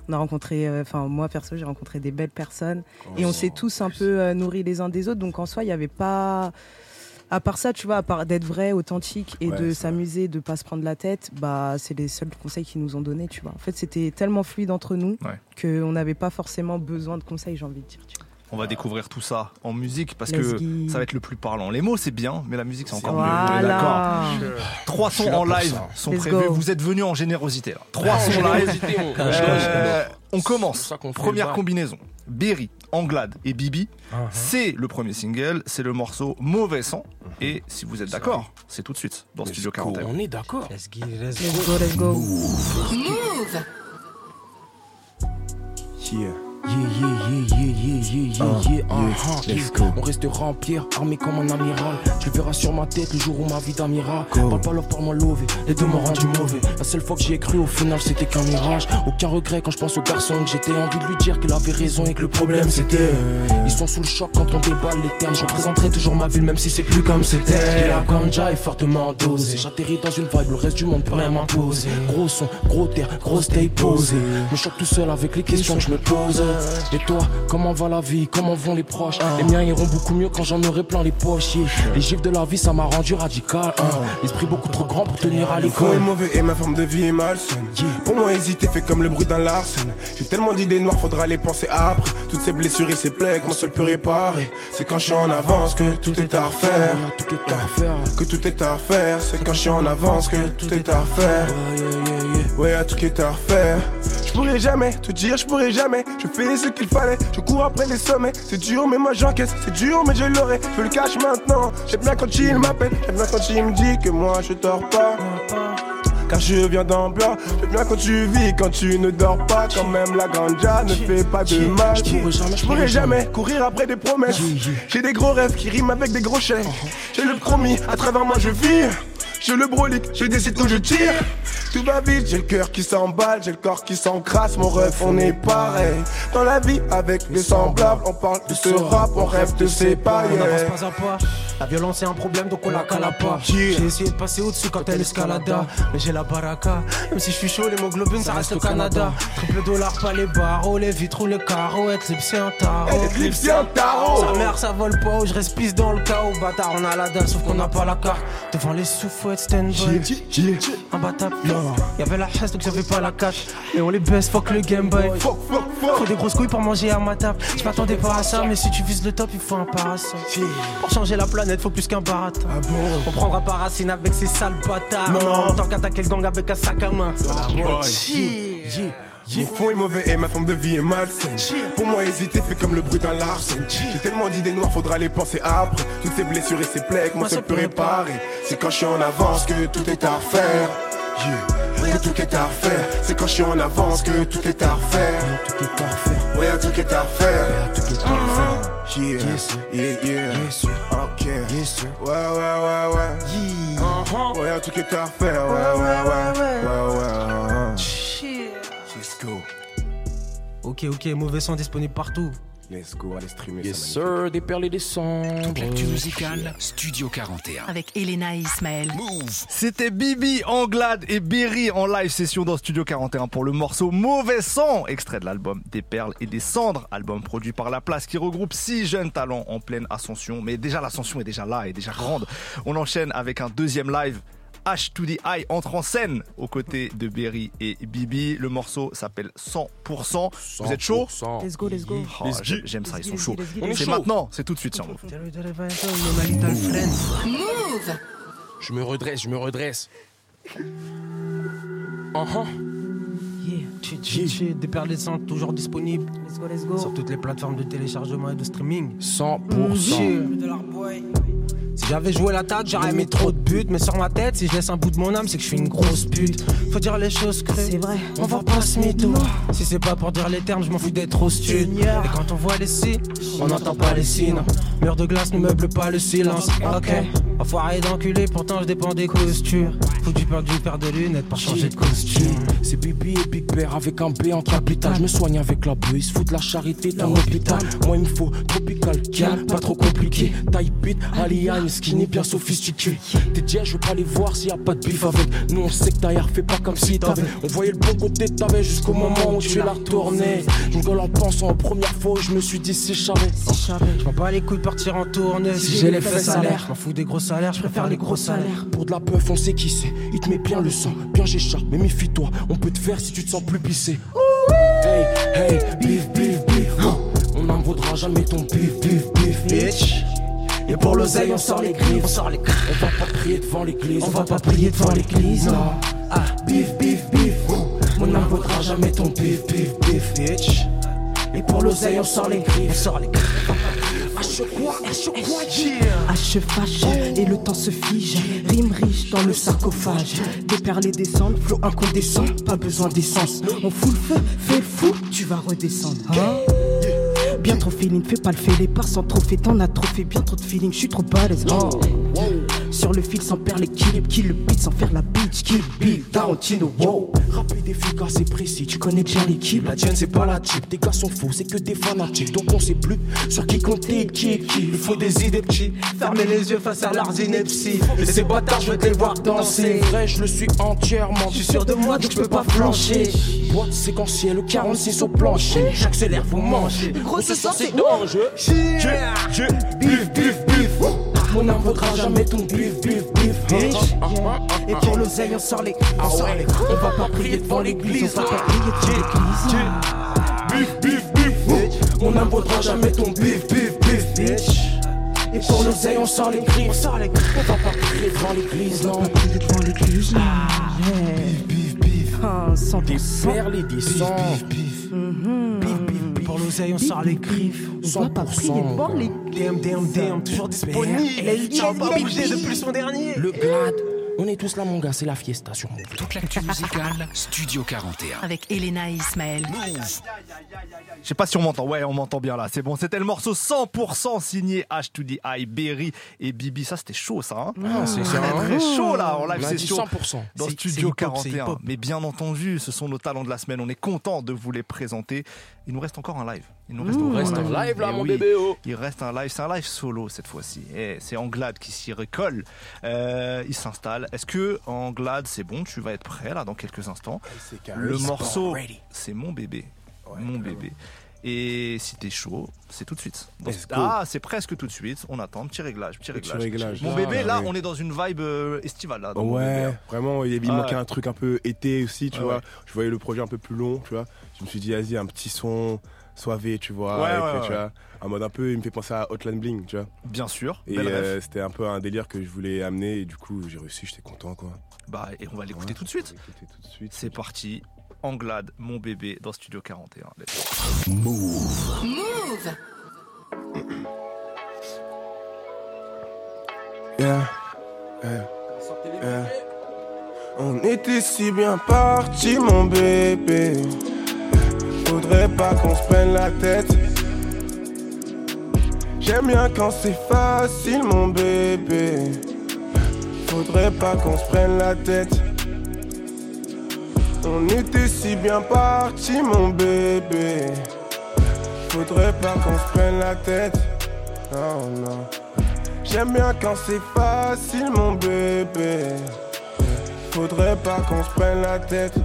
On a rencontré, euh, enfin moi perso, j'ai rencontré des belles personnes et on s'est tous un peu euh, nourris les uns des autres. Donc en soi, il n'y avait pas à part ça, tu vois, à part d'être vrai, authentique et Ouais, de s'amuser, de pas se prendre la tête, bah c'est les seuls conseils qu'ils nous ont donnés, tu vois. En fait, c'était tellement fluide entre nous Ouais. qu'on n'avait pas forcément besoin de conseils, j'ai envie de dire. Tu vois. On va découvrir tout ça en musique parce Let's que go. ça va être le plus parlant. Les mots c'est bien, mais la musique c'est encore mieux. Voilà. Est d'accord. Trois sons en live ça. sont Let's prévus. go. Vous êtes venus en générosité. Là. *laughs* Trois Ah, en sons live. générosité, on- Euh, on commence. Première combinaison. Berry, Anglade et Bibi. Uh-huh. C'est le premier single. C'est le morceau Mauvais sang. Et si vous êtes d'accord, c'est tout de suite dans Studio 41. On est d'accord. Let's go, let's Let's go, let's go. Move Yeah. Yeah, yeah, yeah, yeah, yeah, yeah, Ah, yeah, yeah, ah, let's yeah. go. On restera en pierre, armé comme un amiral. Tu verras sur ma tête le jour où ma vie d'amiral. Parle pas love, parle-moi lové. Les deux m'ont rendu mauvais. La seule fois que j'y ai cru, au final, c'était qu'un mirage. Aucun regret quand je pense au garçon que j'étais. Envie de lui dire qu'il avait raison et que le problème c'était. Ils sont sous le choc quand on déballe les termes. Je représenterai toujours ma ville, même si c'est plus comme c'était. La ganja est fortement dosée. J'atterris dans une vibe, le reste du monde peut rien m'imposer. Gros son, gros terre, grosse taille posée. Me choque tout seul avec les questions que je me pose. Et toi, comment va la vie? Comment vont les proches? Les miens iront beaucoup mieux quand j'en aurai plein les poches. Les gifs de la vie, ça m'a rendu radical. hein. L'esprit beaucoup trop grand pour tenir à Le fond est l'école. mauvais et ma forme de vie est malsaine. Pour moi, hésiter fait comme le bruit d'un larcène. J'ai tellement d'idées noires, faudra les penser après. Toutes ces blessures et ces plaies que mon seul peut réparer. C'est quand je suis en avance que tout est à refaire. Tout est à refaire. Que tout est à refaire. C'est quand je suis en avance que tout est à refaire. Ouais, y'a tout qui est à refaire. Je pourrais jamais te dire, je pourrais jamais. Je fais ce qu'il fallait, je cours après les sommets. C'est dur, mais moi j'encaisse. C'est dur, mais je l'aurai. Je le cache maintenant. J'aime bien quand il m'appelle. J'aime bien quand il me dit que moi je dors pas. Car je viens d'en. J'aime bien quand tu vis, quand tu ne dors pas. Quand même la ganja ne fait pas de mal. Je pourrais jamais, Je pourrais jamais courir après des promesses. J'ai des gros rêves qui riment avec des gros chèques. J'ai le promis, à travers moi je vis. Je le brolique, je décide où je tire. Tout va vite, j'ai le cœur qui s'emballe, j'ai le corps qui s'encrasse. Mon rêve, on est pareil. Dans la vie, avec les semblables, on parle de ce rap, on rêve de séparer. On avance pas à pas. La violence est un problème donc on la cala pas. J'ai essayé de passer au-dessus quand elle escalada. Mais j'ai la baraka. Même si je suis chaud, l'hémoglobine ça reste au Canada. Triple dollar, pas les barreaux, les vitres ou les carreaux. Eclipse c'est un tarot. Eclipse, c'est un tarot. Sa mère ça vole pas ou je reste pisse dans le chaos. Bâtard, on a la dalle sauf qu'on n'a pas la carte. Devant les sous-fouettes, stand by. Imbattable. Y'avait la haisse donc j'avais pas la cache. Et on les baisse, fuck le Game Boy. Faut des grosses couilles pour manger à ma table. Je m'attendais pas à ça, mais si tu vises le top, il faut un parasol. Pour changer la planète, faut plus qu'un baratin. On prendra pas racine avec ces sales bâtards. Non. tant qu'attaquer le gang avec un sac à main. Mon fond est mauvais et ma forme de vie est malsaine. Pour moi, hésiter fait comme le bruit d'un larcène. J'ai tellement d'idées noires, faudra les penser après. Toutes ces blessures et ces plaies que moi seul peut réparer. C'est quand je suis en avance que tout est à refaire. Yeah. Que tout est à refaire. C'est quand je suis en avance que tout est à refaire. Tout est à refaire. Ouais, tout est à refaire. Tout est à refaire. Yeah, yeah, yeah. Ok. Ouais, ouais, ouais, ouais. Ouais, tout est à refaire. Ouais, ouais, ouais. Ouais, ouais. Ok, ok, mauvais son disponible partout. Let's go, allez streamer Yes ça. sir, des perles et des cendres. Toute l'actu musicale, Studio 41. Avec Elena et Ismaël. C'était Bibi, Anglade et Berry en live session dans Studio 41 pour le morceau Mauvais sang, extrait de l'album Des perles et des cendres, album produit par La Place qui regroupe six jeunes talents en pleine ascension. Mais déjà l'ascension est déjà là et déjà grande. On enchaîne avec un deuxième live. H to the I entre en scène aux côtés de Berry et Bibi. Le morceau s'appelle 100%. Vous êtes chaud? 100%. Let's go, let's go. Oh, j'ai- J'aime ça, ils sont chauds. C'est maintenant, c'est tout de suite sur Move. Move Je me redresse, je me redresse. Uh-huh. Yeah, chi chi chi, des perles et cendres toujours disponibles. Let's go, let's go. Sur toutes les plateformes de téléchargement et de streaming. 100%. Si j'avais joué l'attaque, j'aurais mis trop de buts. Mais sur ma tête, si je laisse un bout de mon âme, c'est que je suis une grosse pute. Faut dire les choses crues. C'est vrai. On va pas se mytho. Si c'est pas pour dire les termes, je m'en fous d'être trop stud. Seigneur. Et quand on voit les si, on n'entend pas les signes. Mur de glace ne meuble pas le silence. Ok. Enfoiré d'enculé, pourtant je dépends des costures. Faut du peur du paire de lunettes pour changer de costume. C'est Bibi et Big Bear avec un B en capital. Je me soigne avec la bœuf, ils se foutent la charité dans l'hôpital. Moi, il me faut tropical, calme, pas trop compliqué. Taille beat, alien, skinny, bien sophistiqué. T'es déjà, je veux pas les voir s'il y a pas de bif avec. Nous, on sait que derrière, fais pas comme si t'avais. On voyait le bon côté de t'avais jusqu'au moment où tu l'as retourné. Je en pensant aux premières fois je me suis dit c'est charré. Je m'en bats les couilles de partir en tournée. Si j'ai les fesses à l'air, je m'en fous des gros salaires, je préfère les gros salaires. Pour de la peuf, on sait qui c'est. Il te met bien le sang, bien j'écharpe, mais méfie-toi, on peut te faire si tu te sens plus pissé. Hey, hey, bif, bif, bif. On n'en vaudra jamais ton bif, bif, bif, bitch. Et pour l'oseille, on sort les griffes. On sort les On va pas prier devant l'église. On va pas prier devant l'église. Non. Ah, bif, bif, bif. hein. On n'en vaudra jamais ton bif, bif, bif, bitch. Et pour l'oseille, on sort les griffes. On sort les griffes. H fâche et le temps se fige. Rime riche dans le sarcophage. Des perles et des cendres, flot incandescent, pas besoin d'essence. On fout le feu, fais le fou, tu vas redescendre. Hein Bien trop feeling, fais pas le fait, les parts sans trophée, t'en as trop fait, bien trop de feeling, je suis trop balèze. Oh. Sur le fil sans perdre l'équilibre, kill le beat sans faire la bitch, kill beat, Tarantino, wow. Rapide, efficace et précis, tu connais bien l'équipe. La tienne, c'est pas la type, tes gars sont faux, c'est que des fanatiques. Donc on sait plus sur qui compter, qui est qui. Il faut des idées petits, fermer les yeux face à leurs inepties. Et ces bâtards, je veux te les voir danser. C'est vrai, je le suis entièrement. Je suis sûr de moi, donc je peux pas flancher. Boîte séquentielle, 46 au plancher. J'accélère, vous mangez. Gros, ce soir, c'est dangereux. Je, Bif, bif, bif. On n'en vaudra jamais ton bif, bif, bif, bitch. Et pour l'oseille, on sort les Ah ouais, on va pas prier devant l'église. On va pas prier devant l'église. Bif, bif, bif. On n'en vaudra jamais ton bif, bif, bif, bitch. Et pour l'oseille, on sort les griffes. On sort les griffes. On va pas prier devant l'église, non. prier devant l'église. Bif, bif, bif. Ah, 100%. Des perles et des sangs. Pour l'oseille, on sort les griffes. On va pas prier devant l'église. DM, DM, DM, toujours disponible. Let's Tu go, vas pas go. depuis son dernier. Le glad, On est tous là, mon gars, c'est la fiesta sur Move. Toute l'actu musicale, Studio 41. Avec Elena et Ismaël. Je sais pas si on m'entend. Ouais, on m'entend bien là. C'est bon. C'était le morceau 100% signé H2DI, Berry et Bibi. Ça, c'était chaud, ça. Hein Ah, c'est très, ça. très chaud là. En live, c'est chaud. 100%. Dans C'est- c'est Studio hip-hop, c'est 41. hip-hop. Mais bien entendu, ce sont nos talents de la semaine. On est content de vous les présenter. Il nous reste encore un live. Il nous reste, Mmh. encore Reste un live, là, Eh mon oui. bébé, oh. Il reste un live. C'est un live solo cette fois-ci. Et c'est Anglade qui s'y recolle. Euh, il s'installe. Est-ce que Anglade, c'est bon? Tu vas être prêt là dans quelques instants. carré. Le morceau, c'est mon bébé. mon bébé. Et si t'es chaud, c'est tout de suite. Ah, c'est presque tout de suite. On attend. Petit réglage, petit Petit réglage. Mon Ah, bébé, là, oui. on est dans une vibe euh, estivale. Là, dans Ouais, vraiment, il, Ah manquait ouais. un truc un peu été aussi, tu Ouais, vois. ouais. Je voyais le projet un peu plus long, tu vois. Je me suis dit, vas-y, un petit son soivé, tu vois. Ouais, avec, tu vois, un mode un peu, il me fait penser à Hotline Bling, tu vois. Bien sûr, Et euh, c'était un peu un délire que je voulais amener, et du coup, j'ai réussi, j'étais content, quoi. Bah, et on va l'écouter Ouais, tout de suite. tout de suite. C'est parti. Anglade, mon bébé, dans Studio 41. Let's go. Move. Move Yeah, yeah, yeah. On était si bien partis, mon bébé. Faudrait pas qu'on se prenne la tête. J'aime bien quand c'est facile, mon bébé. Faudrait pas qu'on se prenne la tête. On était si bien partis, mon bébé. Faudrait pas qu'on se prenne la tête. Non, non. J'aime bien quand c'est facile, mon bébé. Faudrait pas qu'on se prenne la tête.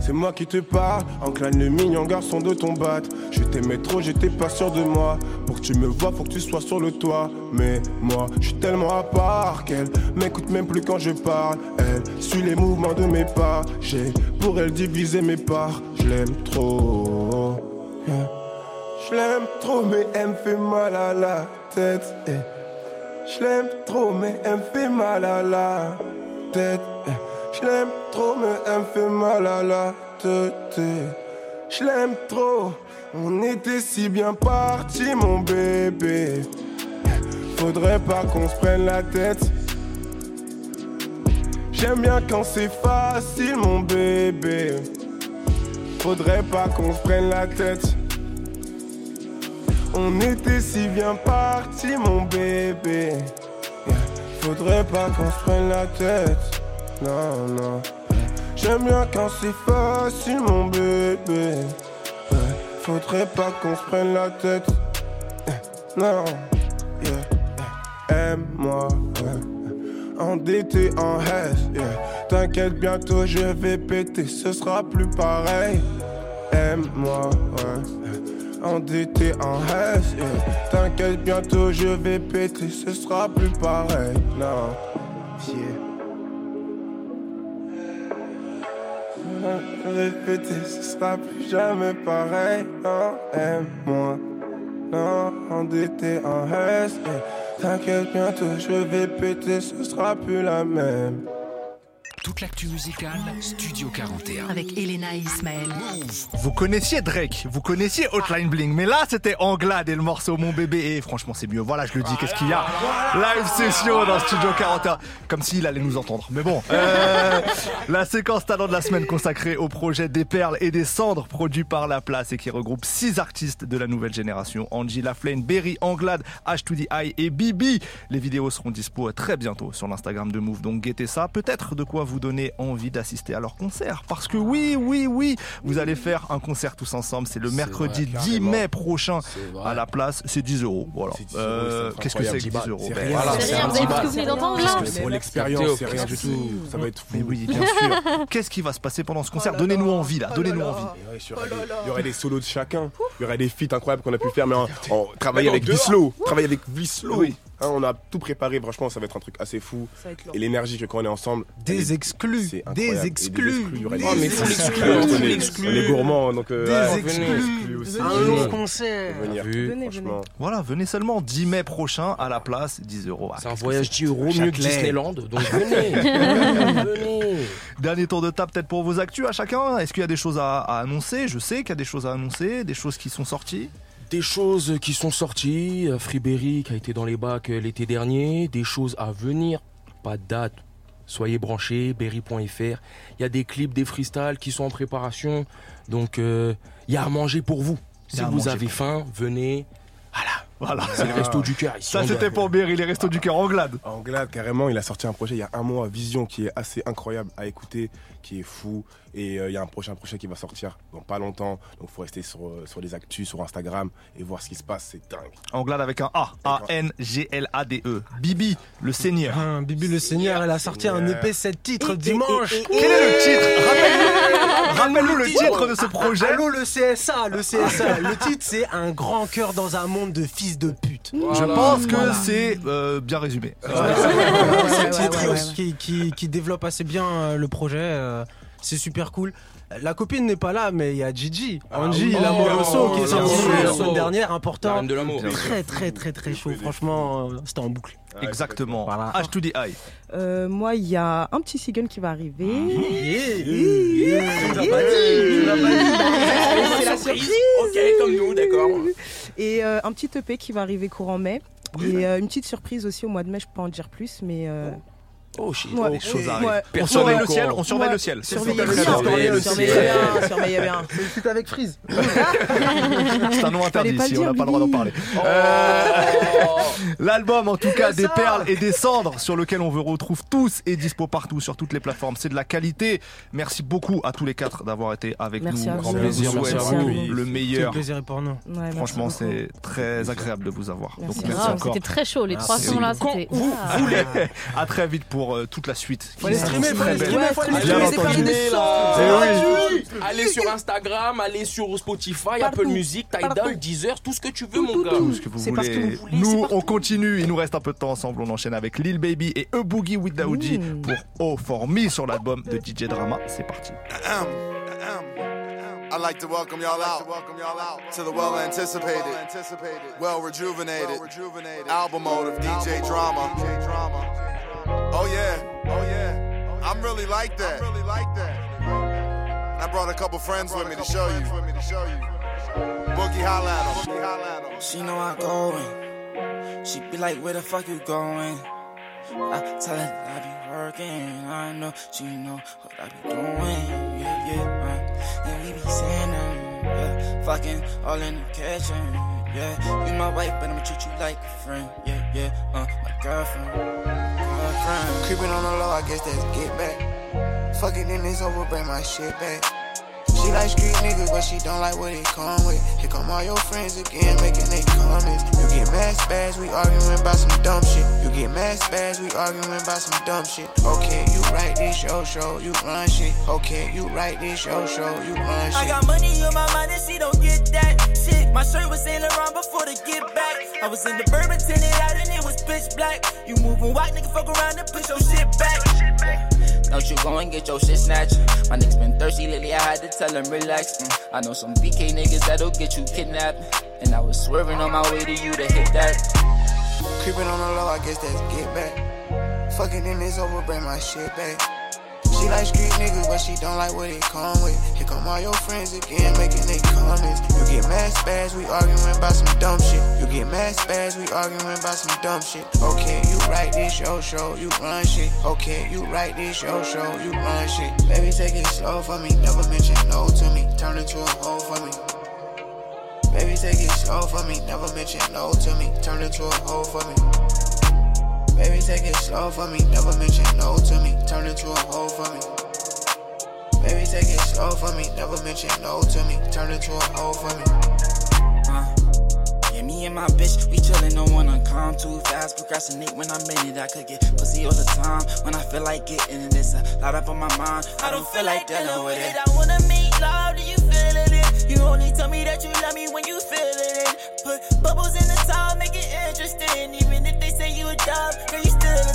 C'est moi qui te parle, enclane le mignon garçon de ton bat. Je t'aimais trop, j'étais pas sûr de moi. Pour que tu me vois, faut que tu sois sur le toit. Mais moi, je suis tellement à part qu'elle m'écoute même plus quand je parle. Elle suit les mouvements de mes pas. J'ai pour elle diviser mes parts. Je l'aime trop. Je l'aime trop, mais elle me fait mal à la tête. eh. Je l'aime trop, mais elle me fait mal à la tête. Je l'aime trop, mais elle me fait mal à la tête. Je l'aime trop. On était si bien partis, mon bébé. Faudrait pas qu'on se prenne la tête. J'aime bien quand c'est facile, mon bébé. Faudrait pas qu'on se prenne la tête. On était si bien partis, mon bébé. Faudrait pas qu'on se prenne la tête. Non, non. J'aime bien quand c'est facile, mon bébé. Faudrait pas qu'on se prenne la tête. Eh, Non, yeah. Aime-moi, ouais. Endetté en haisse, yeah. T'inquiète, bientôt je vais péter, ce sera plus pareil. Aime-moi, ouais. Endetté en haisse, yeah. T'inquiète, bientôt je vais péter, ce sera plus pareil. Non. Je vais péter, ce sera plus jamais pareil. Non, aime-moi. Non, endetté en yeah. T'inquiète, bientôt je vais péter, ce sera plus la même. Toute l'actu musicale, Studio 41. Avec Elena et Ismaël. Vous connaissiez Drake, vous connaissiez Hotline Bling, mais là c'était Anglade et le morceau Mon bébé et franchement c'est mieux. Voilà, je le dis, qu'est-ce qu'il y a? Live session dans Studio 41, comme s'il allait nous entendre. Mais bon, euh, *laughs* la séquence talent de la semaine consacrée au projet des perles et des cendres produit par La Place et qui regroupe six artistes de la nouvelle génération Angie Laflane, Berry, Anglade, H2DI et Bibi. Les vidéos seront dispo très bientôt sur l'Instagram de Move, donc guettez ça. Peut-être de quoi vous donner envie d'assister à leur concert. Parce que oui, oui, oui, vous allez faire un concert tous ensemble. C'est le mercredi vrai, 10 carrément. mai prochain à la place. C'est 10 euros. Voilà. Euh, Qu'est-ce que c'est que 10 euros? C'est Ben, rien, voilà. C'est rien, vous avez vu ce que vous venez d'entendre là C'est pour l'expérience, c'est rien du tout. Ça va être fou. Mais oui, bien sûr. *laughs* Qu'est-ce qui va se passer pendant ce concert? Donnez-nous envie là, donnez-nous envie. Ouais, il, y aurait des, solos de chacun. Il y aurait des feats incroyables qu'on a pu faire, mais travailler avec Vislo. Travailler avec Vislo. Hein, on a tout préparé, franchement, ça va être un truc assez fou. Et l'énergie que quand on est ensemble. Des est- exclus, c'est des exclus. Y aurait Des des Oh, mais exclus. full exclus, On est- est- exclus. On est gourmands, donc. euh, Des exclus. exclus. Un Venez. long concert. Venir, Venez, franchement. Voilà, venez seulement 10 mai prochain à la place, 10 euros. Ah, C'est un voyage 10 euros mieux que. Disneyland, donc venez. *laughs* venez. Dernier tour de table peut-être pour vos actus à chacun. Est-ce qu'il y a des choses à, à annoncer? Je sais qu'il y a des choses à annoncer, des choses qui sont sorties. Des choses qui sont sorties, euh, Freeberry qui a été dans les bacs euh, l'été dernier, des choses à venir, pas de date. Soyez branchés, berry.fr. Il y a des clips, des freestyles qui sont en préparation. Donc, euh, il y a à manger pour vous. Si vous avez faim, venez. Voilà. C'est le resto du cœur ici. *laughs* Ça, c'était pour Berry, les restos du cœur Anglade. Anglade, carrément, il a sorti un projet il y a un mois, Vision, qui est assez incroyable à écouter, qui est fou. Et euh, il y a un prochain projet qui va sortir dans pas longtemps. Donc, faut rester sur, euh, sur les actus, sur Instagram et voir ce qui se passe. C'est dingue. Anglade avec un A. A-N-G-L-A-D-E. E. Bibi, le Seigneur. Hein, Bibi le Seigneur, elle a sorti un épais 7 titres dimanche. Quel est le titre? Rappelle-nous le titre de ce projet. Allô le CSA, le CSA. le titre c'est Un grand cœur dans un monde de fils de pute. Je pense que c'est euh, bien résumé. C'est un titre. Qui, développe assez bien le projet. Euh, c'est super cool. La copine n'est pas là, mais il y a Gigi, Angie, oui. l'amoroso, Oh, qui est sorti la semaine dernière, La important. reine de l'amour. Très, très, très, très chaud. Franchement, euh, c'était en boucle. Exactement. H to the. Euh, moi, il y a un petit single qui va arriver. Tu nous as pas dit, tu nous as pas dit. C'est la Surprise. Ok, comme nous, d'accord. Et euh, un petit EP qui va arriver courant mai. Et euh, une petite surprise aussi au mois de mai, je peux pas en dire plus, mais. Euh, Oh shit, Ouais. Les choses arrivent. Ouais. On Personne surveille n'est le ciel, on surveille Ouais. le ciel. Surveillez *laughs* C'est bien, surveillez le surveillez ciel. bien, surveillez bien. C'est avec Freeze. *laughs* C'est un nom interdit le on n'a pas le droit d'en parler. Euh, L'album, en tout cas, des perles et des cendres, sur lequel on vous retrouve tous et dispo partout sur toutes les plateformes. C'est de la qualité. Merci beaucoup à tous les quatre d'avoir été avec Merci nous. Grand plaisir, Merci merci à vous. Le meilleur. le plaisir est pour nous. Franchement, beaucoup. c'est très agréable de vous avoir. Merci. Encore. c'était très chaud. Les trois Merci. sons là, vous voulez. À très vite pour euh, toute la suite. Faut les streamer, faut les streamer, faut les streamer. Allez sur Instagram, allez sur Spotify, Apple Music, Tidal, Deezer, tout ce que tu veux, mon gars. Tout ce que vous C'est parce voulez. que vous voulez, Nous, on continue. Il nous reste un peu de temps ensemble. On enchaîne avec Lil Baby et E Boogie with Daoudi Mmh. pour Oh For Me sur l'album de DJ Drama. C'est parti. I'd like to welcome y'all out to the well anticipated, well rejuvenated album mode of DJ Drama. Oh yeah, oh yeah, I'm really like that. I brought a couple friends with me to show you. Boogie holla at 'em. She know I going. She be like, where the fuck you going? I tell her that I be working. I know she know what I be doing. Yeah, yeah. Uh, and we be saying, yeah, fucking all in the kitchen. Yeah, you my wife, but I'ma treat you like a friend. Yeah, yeah. Uh, my girlfriend, girlfriend. Creeping on the low, I guess that's get back. Fucking in this over, bring my shit back. She like street niggas, but she don't like what it come with. Here come all your friends again, making they comments. You get mad spaz, we arguing about some dumb shit. You get mad spaz, we arguing about some dumb shit. Okay, you write this show, show, you run shit. Okay, you write this show, show, you run shit. I got money on my mind and she don't get that shit. My shirt was Saint Laurent before the get back. I was in the bourbon tinted out and it was pitch black. You moving white, nigga, fuck around and push your shit back. Go and get your shit snatched. My niggas been thirsty lately, I had to tell them relax. Mm, I know some BK niggas that'll get you kidnapped. And I was swerving on my way to you to hit that. Creeping on the low, I guess that's get back. Fucking in this over, bring my shit back. She like street niggas, but she don't like what it come with. Here come all your friends again, making they comments. You get mad spaz, we arguing about some dumb shit. You get mad spaz, we arguing about some dumb shit. Okay, write this show, show, you run shit. Okay, you write this show, show, you run shit. Baby, take it slow for me, never mention no to me. Turn into a hoe for me. Baby, take it slow for me, never mention no to me. Turn into a hoe for me. Baby, take it slow for me, never mention no to me. Turn into a hoe for me. Baby, take it slow for me, never mention no to me. Turn into a hoe for me. And my bitch, we chillin', don't wanna come too fast. Procrastinate when I'm in it. I could get pussy all the time when I feel like getting it. It's a lot up on my mind. I don't feel like dealing with it. I wanna make love, do you feeling it? You only tell me that you love me when you feeling it. Put bubbles in the tub, make it interesting. Even if they say you a dub, girl, you still a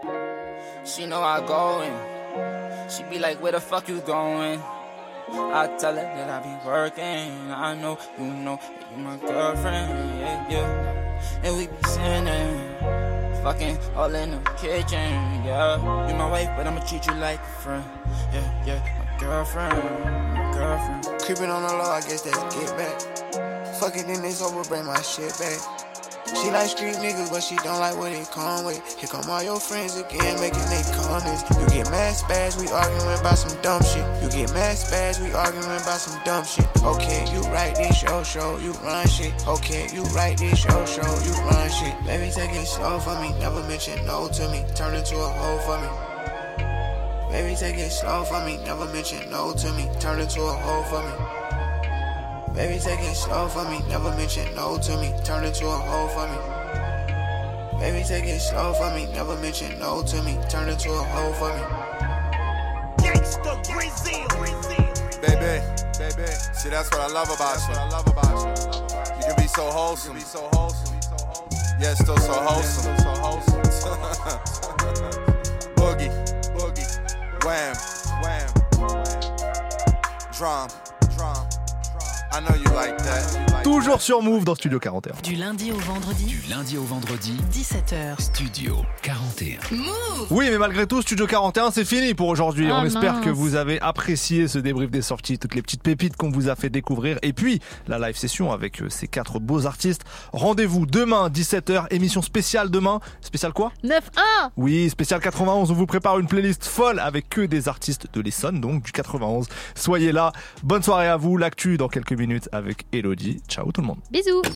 10. She know I going. She be like, where the fuck you going? I tell her that I be working. I know you know that you my girlfriend. Yeah, yeah. And we be sinning. Fucking all in the kitchen. Yeah. You my wife, but I'ma treat you like a friend. Yeah, yeah. My girlfriend. My girlfriend. Creeping on the law, I guess that's get back. Fuck it, then it's over, bring my shit back. She like street niggas, but she don't like what it come with. Here come all your friends again, making they comments. You get mad spaz, we arguing about some dumb shit. You get mad spaz, we arguing about some dumb shit. Okay, you write this show, show, you run shit. Okay, you write this show, show, you run shit. Baby, take it slow for me, never mention no to me. Turn into a hoe for me. Baby, take it slow for me, never mention no to me. Turn into a hoe for me. Baby, take it slow for me, never mention no to me. Turn into a hoe for me. Baby, take it slow for me, never mention no to me. Turn into a hoe for me. Gangsta Brazil. Baby, baby. See, that's what I love about you. I love about you. You can be so wholesome. be so wholesome. Yeah, still so wholesome. So wholesome. *laughs* boogie, boogie. Wham, wham. Drum, drum. I know you like that. Toujours sur Move dans Studio 41. Du lundi au vendredi. Du lundi au vendredi, 17h. Studio 41. Move Oui, mais malgré tout, Studio 41, c'est fini pour aujourd'hui. Ah, On espère mince. que vous avez apprécié ce débrief des sorties, toutes les petites pépites qu'on vous a fait découvrir. Et puis, la live session avec euh, ces quatre beaux artistes. Rendez-vous demain, 17h, émission spéciale demain. Spéciale quoi? 9-1 Oui, spécial 91, on vous prépare une playlist folle avec que des artistes de l'Essonne, donc du 91. Soyez là. Bonne soirée à vous. L'actu dans quelques minutes avec Elodie. Ciao tout le monde. Bisous